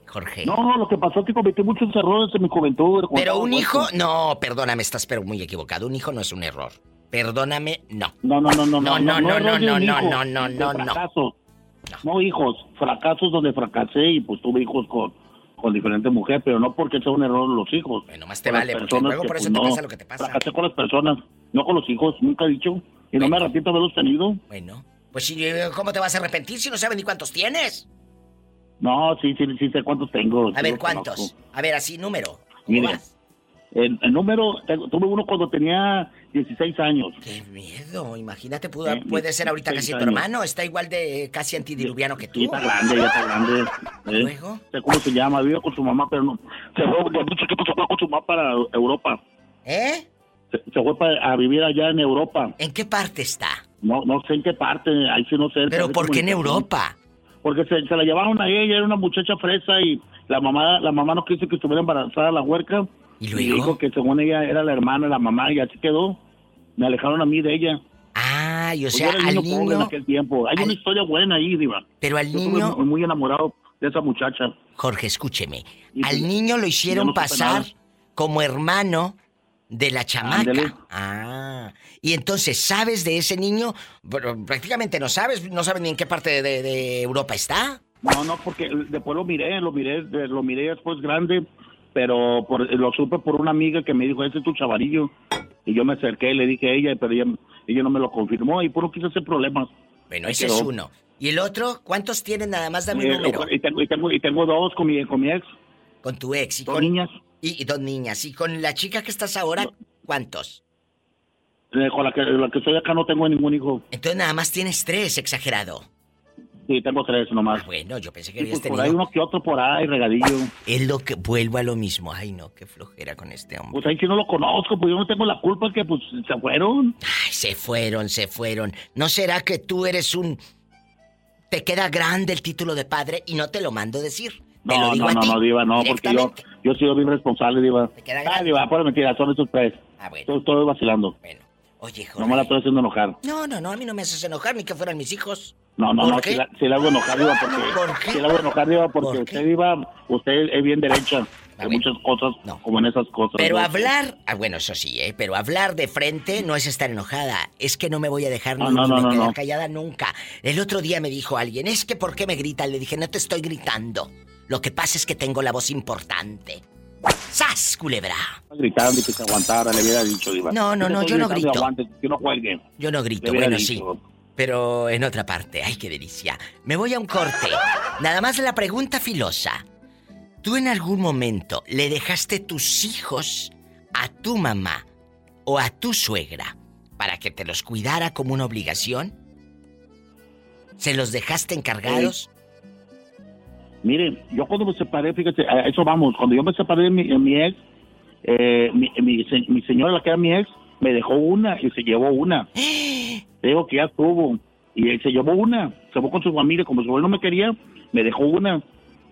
Jorge? No, lo que pasó es que cometí muchos errores en mi juventud. Pero un hijo, no, perdóname, estás pero muy equivocado. Un hijo no es un error. Perdóname, no. No, no, no, no, No, no, no, no, no, no, no, no, no. fracasos. No, hijos, fracasos donde fracasé y pues tuve hijos con, con diferentes mujeres, pero no porque sea un error los hijos. Bueno, más te vale, porque luego por eso te pasa lo que te pasa. Fracasé con las personas, no con los hijos, nunca he dicho. Y no me arrepiento de haberlos tenido. Bueno, pues si, eh, ¿cómo te vas a arrepentir si no sabes ni cuántos tienes? No, sí, sí, sí sé cuántos tengo. A sí ver, ¿cuántos? conozco. A ver, así, número. Mire, el, el número, tuve uno cuando tenía 16 años. Qué miedo, imagínate, pudo- Eh, puede ser ahorita casi 16 tu años. hermano, está igual de casi antidiluviano que tú. Sí, está grande, ya está grande. ¿eh? ¿Luego? sé cómo se llama, vive con su mamá, pero no. Se fue, de chiquito se fue con su mamá para Europa. ¿Eh? Se, se fue para, a vivir allá en Europa. ¿En qué parte está? No, no sé en qué parte, ahí sí no sé. ¿Pero por qué en Europa? Porque se, se la llevaron a ella, era una muchacha fresa y la mamá la mamá no quiso que estuviera embarazada la huerca. ¿Y luego? dijo que según ella era la hermana, la mamá, y así quedó. Me alejaron a mí de ella. Ah, y o Pues sea, al niño en aquel tiempo. Hay al- una historia buena ahí, Diva. Pero al Yo niño- muy, muy enamorado de esa muchacha. Jorge, escúcheme. Y Al sí, niño lo hicieron no pasar como hermano de la chamaca. Ah. Y entonces, ¿sabes de ese niño? Bueno, prácticamente no sabes, no sabes ni en qué parte de, de Europa está. No, no, porque después lo miré, lo miré, eh, lo miré después grande, pero por, lo supe por una amiga que me dijo, ese es tu chavarillo. Y yo me acerqué y le dije a ella, pero ella, ella no me lo confirmó y por no quise hacer problemas. Bueno, ese es uno. ¿Y el otro? ¿Cuántos tienen? Nada más dame un Eh, número. y, tengo, y, tengo, y tengo dos con mi, con mi ex. Con tu ex. Y Dos con, niñas. Y, y dos niñas. ¿Y con la chica que estás ahora, cuántos? Eh, con la que, la que estoy acá no tengo ningún hijo. Entonces nada más tienes tres, exagerado. Sí, tengo tres nomás. Ah, bueno, yo pensé que habías pues por tenido... ahí uno que otro por ahí, regadillo. Es lo que... Vuelvo a lo mismo. Ay, no, qué flojera con este hombre. Pues ahí sí no lo conozco, pues yo no tengo la culpa que pues se fueron. Ay, se fueron, se fueron. ¿No será que tú eres un... Te queda grande el título de padre y no te lo mando decir? Te No, no, no, ti. no, Diva, no, porque yo, yo he sido bien responsable, Diva. queda Ah. Diva, por mentira, son esos tres. Ah, bueno. Estoy, estoy vacilando. Oye. No me la estoy haciendo enojar. No, no, no, a mí no me haces enojar ni que fueran mis hijos. No, no, no, si la, si la, hago enojar, Diva, porque... ¿Por qué? Si la hago enojar, Diva, porque usted, Diva, usted es bien derecha. Hay muchas cosas como en esas cosas. Pero hablar, ah, bueno, eso sí, ¿eh? pero hablar de frente no es estar enojada. Es que no me voy a dejar ni, no, no, quedar callada nunca. El otro día me dijo alguien, es que ¿por qué me gritan? Le dije, no te estoy gritando. Lo que pasa es que tengo la voz importante. ¡Sas, culebra! Gritando y que se aguantara, le hubiera dicho, Diva. No, no, no, yo no grito. yo no. Yo no grito, bueno, sí. Pero en otra parte, ay, qué delicia. Me voy a un corte. Nada más la pregunta filosa. ¿Tú en algún momento le dejaste tus hijos a tu mamá o a tu suegra para que te los cuidara como una obligación? ¿Se los dejaste encargados? Mire, yo cuando me separé, fíjate, a eso vamos, cuando yo me separé de mi, ex, eh, mi, mi, señora, la que era mi ex, me dejó una y se llevó una. Digo que ya estuvo. Y él se llevó una, se fue con su familia, como su abuelo no me quería, me dejó una.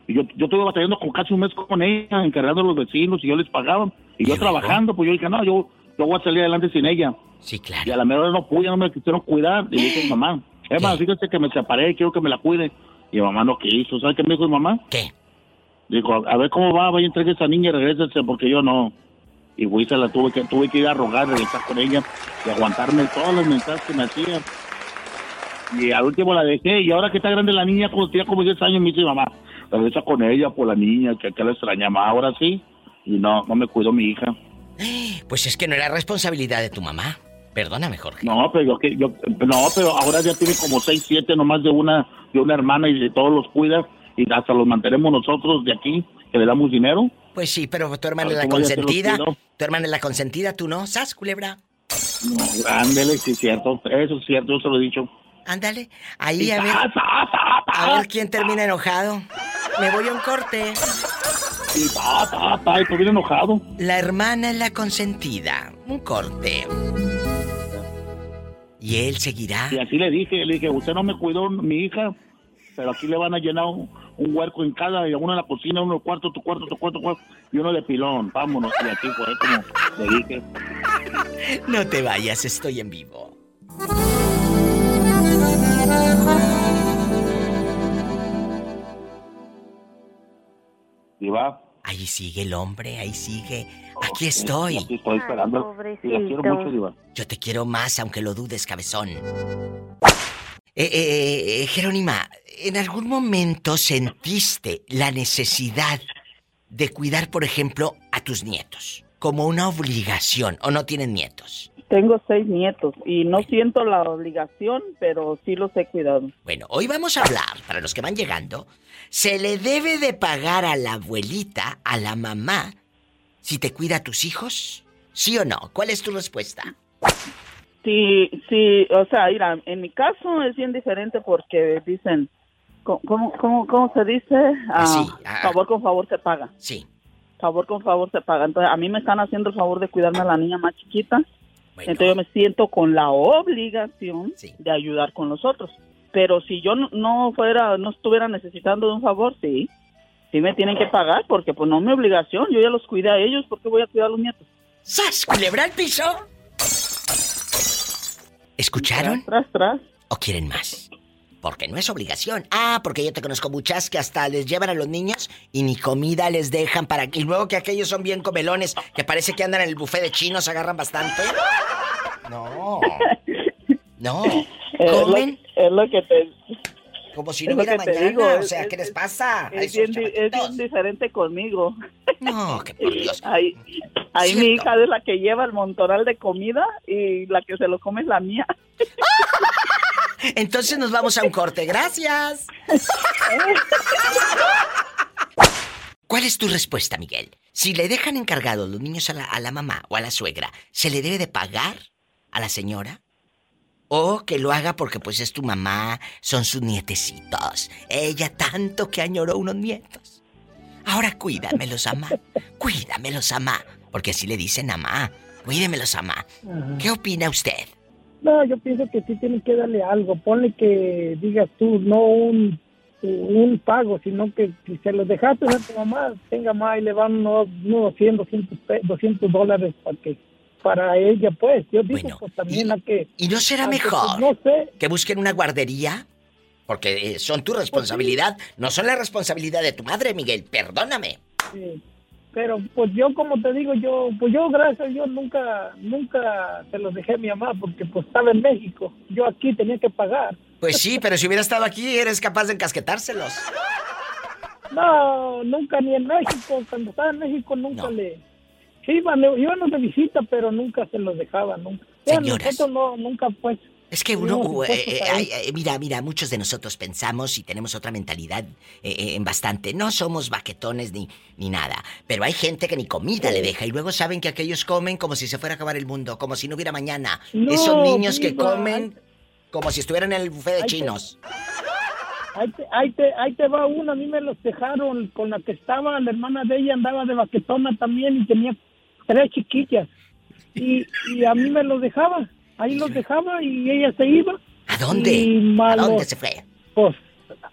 Y yo, yo estuve batallando con casi un mes con ella, encargando a los vecinos y yo les pagaba. Y yo trabajando, pues yo dije, no, yo, yo voy a salir adelante sin ella. Sí, claro. Y a la mejor no pude, no me quisieron cuidar. Y dije, mamá, es más, fíjate que me separé, quiero que me la cuide. Y mamá no quiso. ¿Sabes qué me dijo mamá? ¿Qué? Dijo, a ver cómo va, vaya a entregar a esa niña y regrésese porque yo no. Y güey, se la tuve que, tuve que ir a rogar, regresar con ella y aguantarme todos los mensajes que me hacía. Y al último la dejé y ahora que está grande la niña, como tenía como 10 años, me dice mamá, regresa con ella por la niña, que, que la extrañaba ahora sí. Y no, no me cuido mi hija. Pues es que no era responsabilidad de tu mamá. Perdóname, Jorge. No, pero yo, yo, no, pero ahora ya tiene como 6, 7 nomás de una, de una hermana y de todos los cuida y hasta los mantenemos nosotros de aquí, que le damos dinero. Pues sí, pero tu hermana es la consentida. Tu hermana es la consentida, tú no, ¿sas, culebra? No, ándele, sí cierto. Eso es cierto, yo se lo he dicho. Ándale, ahí a ver. A ver quién termina enojado. Me voy a un corte. Y y enojado. La hermana es la consentida. Un corte. Y él seguirá. Y así le dije, le dije, usted no me cuidó mi hija, pero aquí le van a llenar un, huerco en cada, y uno en la cocina, uno en el cuarto, tu cuarto, tu cuarto, tu cuarto, y uno de pilón. Vámonos. Y aquí fue como le dije. No te vayas, estoy en vivo. va? Ahí sigue el hombre, ahí sigue. Aquí estoy. Aquí estoy esperando. y la quiero mucho, Diva. Yo te quiero más, aunque lo dudes, cabezón. Eh, eh, eh, Jerónima, ¿en algún momento sentiste la necesidad de cuidar, por ejemplo, a tus nietos? Como una obligación, ¿o no tienen nietos? Tengo seis nietos y no siento la obligación, pero sí los he cuidado. Bueno, hoy vamos a hablar, para los que van llegando, ¿se le debe de pagar a la abuelita, a la mamá, si te cuida a tus hijos? ¿Sí o no? ¿Cuál es tu respuesta? Sí, sí, o sea, mira, en mi caso es bien diferente porque dicen, ¿cómo, cómo, cómo se dice? Ah, ah, favor con favor se paga. Sí. Favor con favor se paga. Entonces, a mí me están haciendo el favor de cuidarme a la niña más chiquita. Entonces yo me siento con la obligación de ayudar con los otros. Pero si yo no fuera, no estuviera necesitando de un favor, sí, sí me tienen que pagar porque pues no es mi obligación, yo ya los cuidé a ellos, ¿por qué voy a cuidar a los nietos? ¡Sas! ¿Culebra el piso? ¿Escucharon? Tras, tras. ¿O quieren más? Porque no es obligación. Ah, porque yo te conozco muchas que hasta les llevan a los niños y ni comida les dejan para... Y luego que aquellos son bien comelones, que parece que andan en el buffet de chinos, agarran bastante. No. No. ¿Comen? Es lo, que te... Como si no hubiera mañana, o sea, ¿qué les pasa? Es, bien, diferente conmigo. No, que por Dios. Ahí, ahí mi hija es la que lleva el montoral de comida y la que se lo come es la mía. Entonces nos vamos a un corte. Gracias. ¿Cuál es tu respuesta, Miguel? Si le dejan encargados los niños a la, a la, mamá o a la suegra, ¿se le debe de pagar a la señora? ¿O que lo haga porque pues es tu mamá, son sus nietecitos? Ella tanto que añoró unos nietos. Ahora cuídamelos, mamá. Cuídamelos, mamá. Porque así le dicen mamá. Cuídemelos, mamá. ¿Qué opina usted? No, yo pienso que sí tiene que darle algo. Ponle que digas tú, no un, un pago, sino que si se los dejaste a tu mamá, tenga más y le van unos, unos 100, 200, 200 dólares para que para ella, pues. Yo digo, pues también a que... ¿Y no será pues, mejor no sé. que busquen una guardería? Porque eh, son tu responsabilidad, no son la responsabilidad de tu madre, Miguel, perdóname. Sí. Pero pues yo como te digo, yo pues yo gracias yo nunca nunca se los dejé a mi mamá porque pues estaba en México. Yo aquí tenía que pagar. Pues sí, pero si hubiera estado aquí eres capaz de encasquetárselos. No, nunca ni en México, cuando estaba en México nunca le Sí, iban, íbamos de visita, pero nunca se los dejaba, nunca. Señoras. Nosotros no, nunca pues es que uno, eh, eh, eh, mira, mira, muchos de nosotros pensamos y tenemos otra mentalidad en bastante. No somos baquetones ni, ni nada, pero hay gente que ni comida le deja y luego saben que aquellos comen como si se fuera a acabar el mundo, como si no hubiera mañana. Esos niños que comen como si estuvieran en el buffet de chinos. ahí, te, ahí, te, ahí te va uno, a mí me los dejaron con la que estaba, la hermana de ella andaba de baquetona también y tenía tres chiquillas. Y, y a mí me los dejaba ahí los dejaba y ella se iba. ¿A dónde? ¿A dónde se fue? Pues,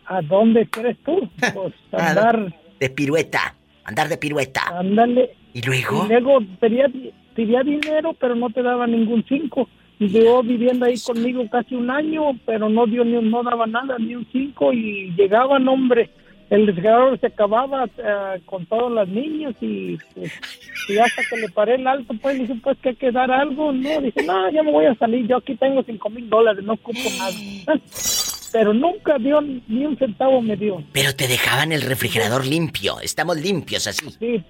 ¿a dónde crees tú? Pues andar... De pirueta, andar de pirueta. Ándale. ¿Y luego? Y luego pedía, pedía dinero, pero no te daba ningún cinco. Y llegó viviendo ahí conmigo casi un año, pero no dio ni no daba nada, ni un cinco. Y llegaban, hombre, el refrigerador se acababa eh, con todos los niños y, pues, y hasta que le paré el alto, pues dije, pues que hay que dar algo, no, dije, no, ya me voy a salir, yo aquí tengo cinco mil dólares, no ocupo nada. Pero nunca dio ni un centavo me dio. Pero te dejaban el refrigerador limpio, estamos limpios así. Sí,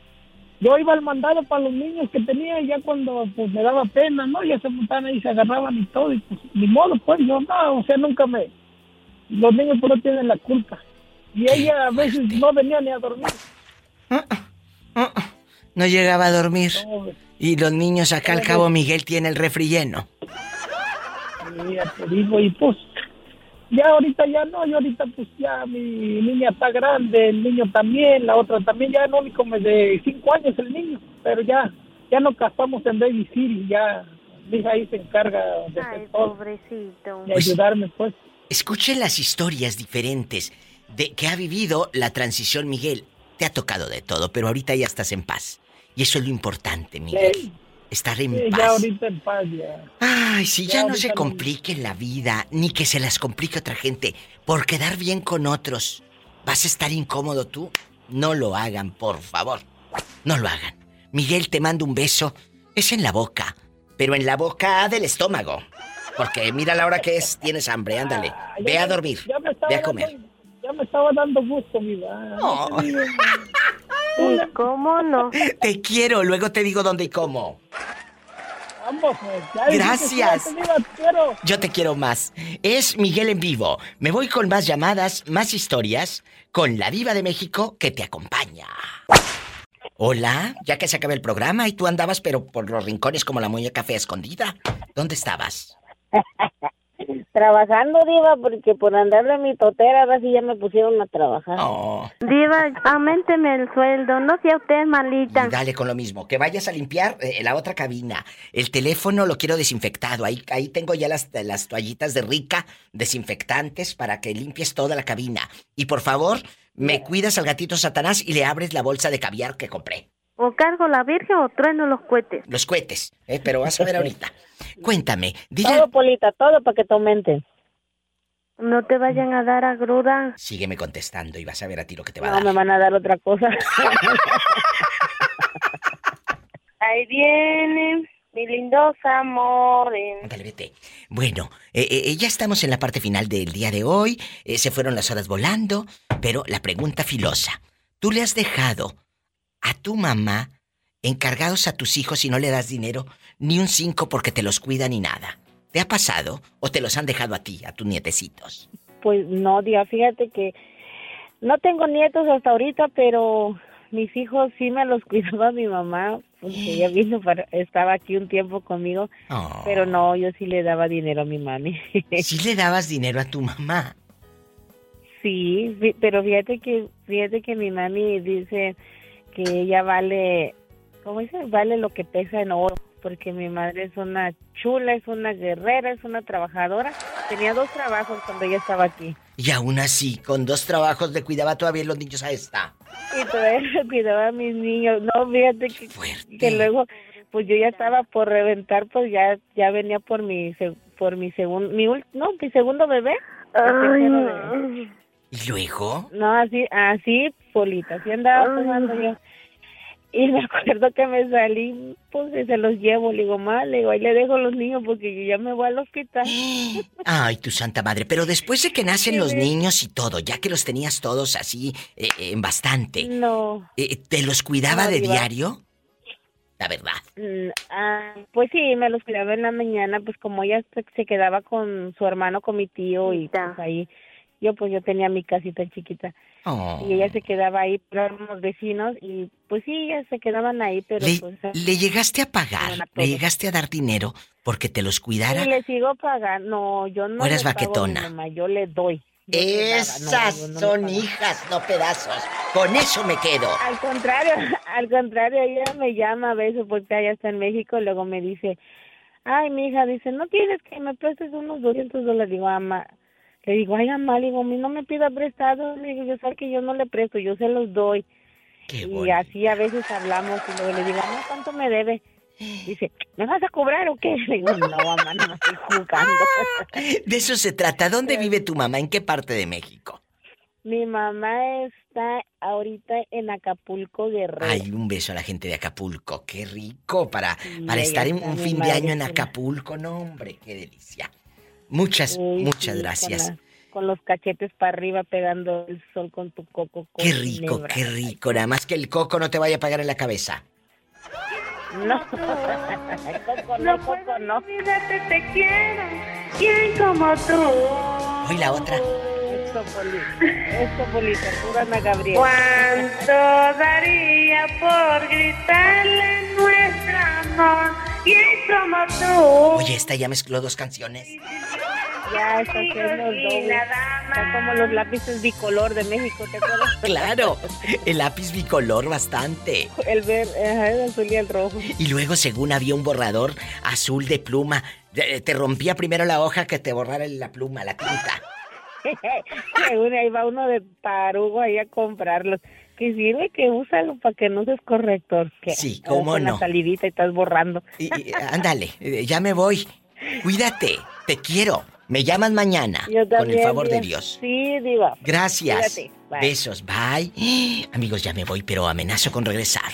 yo iba al mandado para los niños que tenía y ya cuando pues me daba pena, ¿no? Ya se montaban ahí, se agarraban y todo, y pues ni modo, pues yo no, o sea, nunca me... Los niños pues no tienen la culpa y ella a veces no venía ni a dormir. No llegaba a dormir. Y los niños acá al cabo Miguel tiene el refri lleno. Ya te digo, y pues, ya ahorita ya no, y ahorita pues ya mi niña está grande, el niño también, la otra también, ya no, como de cinco años el niño, pero ya, ya no gastamos en babysitter, ya mi hija ahí se encarga de Ay, pobrecito. De ayudarme pues. Escuchen las historias diferentes de que ha vivido la transición, Miguel. Te ha tocado de todo, pero ahorita ya estás en paz. Y eso es lo importante, Miguel. Estar en paz. Ya ahorita en paz, ya. Ay, si ya, no se complique la vida, ni que se las complique otra gente, por quedar bien con otros. ¿Vas a estar incómodo tú? No lo hagan, por favor. No lo hagan. Miguel, te mando un beso. Es en la boca, pero en la boca del estómago. Porque mira la hora que es, tienes hambre, ándale. Ve a dormir, ve a comer ya me estaba dando gusto, mi No. ¿Cómo no? Te quiero, luego te digo dónde y cómo. Vamos, pues, Gracias. Yo te quiero más. Es Miguel en vivo. Me voy con más llamadas, más historias, con la diva de México que te acompaña. Hola, ya que se acaba el programa y tú andabas pero por los rincones como la muñeca fea escondida. ¿Dónde estabas? Trabajando, Diva, porque por andarle a mi totera, ahora sí ya me pusieron a trabajar. Oh. Diva, aumenteme el sueldo, no sea usted malita. dale con lo mismo, que vayas a limpiar eh, la otra cabina. El teléfono lo quiero desinfectado. Ahí, ahí tengo ya las, las toallitas de rica, desinfectantes, para que limpies toda la cabina. Y por favor, me cuidas al gatito Satanás y le abres la bolsa de caviar que compré. ¿O cargo la virgen o trueno los cohetes? Los cohetes, eh, pero vas a ver ahorita. Cuéntame, dile... Todo, Polita, todo para que te aumenten. No te vayan a dar agruda. Sígueme contestando y vas a ver a ti lo que te va a dar. No, me van a dar otra cosa. Ahí viene mi lindos amores. Ándale, vete. Bueno, eh, eh, ya estamos en la parte final del día de hoy. se fueron las horas volando, pero la pregunta filosa. ¿Tú le has dejado a tu mamá encargados a tus hijos y no le das dinero ni un cinco porque te los cuida ni nada. ¿Te ha pasado o te los han dejado a ti, a tus nietecitos? Pues no, Día, fíjate que no tengo nietos hasta ahorita, pero mis hijos sí me los cuidaba mi mamá, porque ella vino para, estaba aquí un tiempo conmigo, oh. pero no, yo sí le daba dinero a mi mami. ¿Sí le dabas dinero a tu mamá? Sí, pero fíjate que fíjate que mi mami dice que ella vale, ¿cómo dice? Vale lo que pesa en oro, porque mi madre es una chula, es una guerrera, es una trabajadora. Tenía dos trabajos cuando ella estaba aquí. Y aún así, con dos trabajos le cuidaba todavía los niños a esta. Y todavía le cuidaba a mis niños. No, fíjate que, que luego pues yo ya estaba por reventar, pues ya ya venía por mi por mi segundo mi no, mi segundo bebé. ¿Y luego? No, así así solita, así andaba tomando yo. Y me acuerdo que me salí, pues se los llevo, le digo, mal, le digo, ahí le dejo los niños porque yo ya me voy al hospital. Ay, tu santa madre, pero después de que nacen los niños y todo, ya que los tenías todos así eh, en bastante. No. Eh, ¿Te los cuidaba de diario? La verdad. Mm, ah, pues sí, me los cuidaba en la mañana, pues como ella se, quedaba con su hermano, con mi tío y pues ahí yo pues yo tenía mi casita chiquita oh. y ella se quedaba ahí, pero éramos vecinos y pues sí, ellas se quedaban ahí, pero le, pues... ¿Le llegaste a pagar? ¿Le llegaste a dar dinero porque te los cuidara? Sí, le sigo pagando, no, yo no... ¿O eres vaquetona? yo le doy. Esas son hijas, no pedazos. Con eso me quedo. Al contrario, al contrario, ella me llama a veces porque ella está en México, luego me dice, ay, mi hija, dice, no tienes que me prestes unos 200 dólares. Digo, ama, le digo, ay, mamá, digo, a mí no me pida prestado. Le digo, yo sé que yo no le presto, yo se los doy. y así a veces hablamos y luego le digo, no, ¿cuánto me debe? Dice, ¿me vas a cobrar o qué? Le digo, no, mamá, no estoy jugando. De eso se trata. ¿Dónde vive tu mamá? ¿En qué parte de México? Mi mamá está ahorita en Acapulco, Guerrero. Ay, un beso a la gente de Acapulco. Qué rico para, para estar en un fin de año en Acapulco. No, hombre, qué delicia. Muchas, muchas gracias. Con, los cachetes para arriba pegando el sol con tu coco. qué rico, qué rico. Nada más que el coco no te vaya a pegar en la cabeza. No, coco no, coco no. Olvídate, te quiero. ¿Quién como tú? Hoy la otra. Esto, Polita. Pura Ana Gabriel. ¿Cuánto daría por gritarle nuestro amor? ¿Quién como tú? Oye, esta ya mezcló dos canciones. Ya, está. Está como los lápices bicolor de México, ¿te acuerdas? Claro, el lápiz bicolor bastante. El verde, el azul y el rojo. Y luego, según había un borrador azul de pluma, te rompía primero la hoja que te borrara la pluma, la tinta. ahí va uno de tarugo ahí a comprarlos. Que sirve que úsalo para que no seas corrector. Que sí, cómo no. La salivita y estás borrando. Y, ándale, eh, ya me voy. Cuídate, te quiero. Me llamas mañana. con el favor de Dios. Sí, Diva. Gracias. Besos, bye. Amigos, ya me voy, pero amenazo con regresar.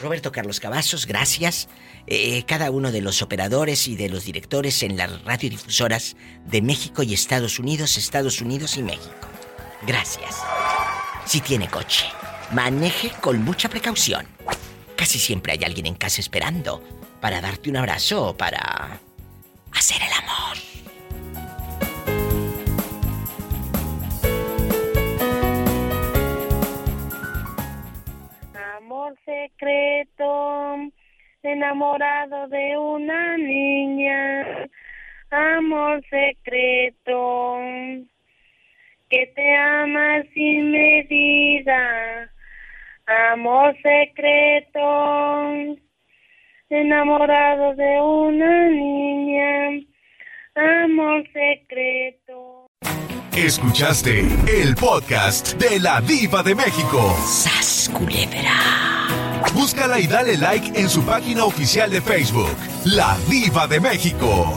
Roberto Carlos Cavazos, gracias. Eh, cada uno de los operadores y de los directores en las radiodifusoras de México y Estados Unidos, Estados Unidos y México. Gracias. Si tiene coche, maneje con mucha precaución. Casi siempre hay alguien en casa esperando para darte un abrazo o para hacer el amor. Amor secreto, enamorado de una niña. Amor secreto, que te ama sin medida. Amor secreto, enamorado de una niña, amor secreto. Escuchaste el podcast de la Diva de México. ¡Sas Búscala y dale like en su página oficial de Facebook, La Diva de México.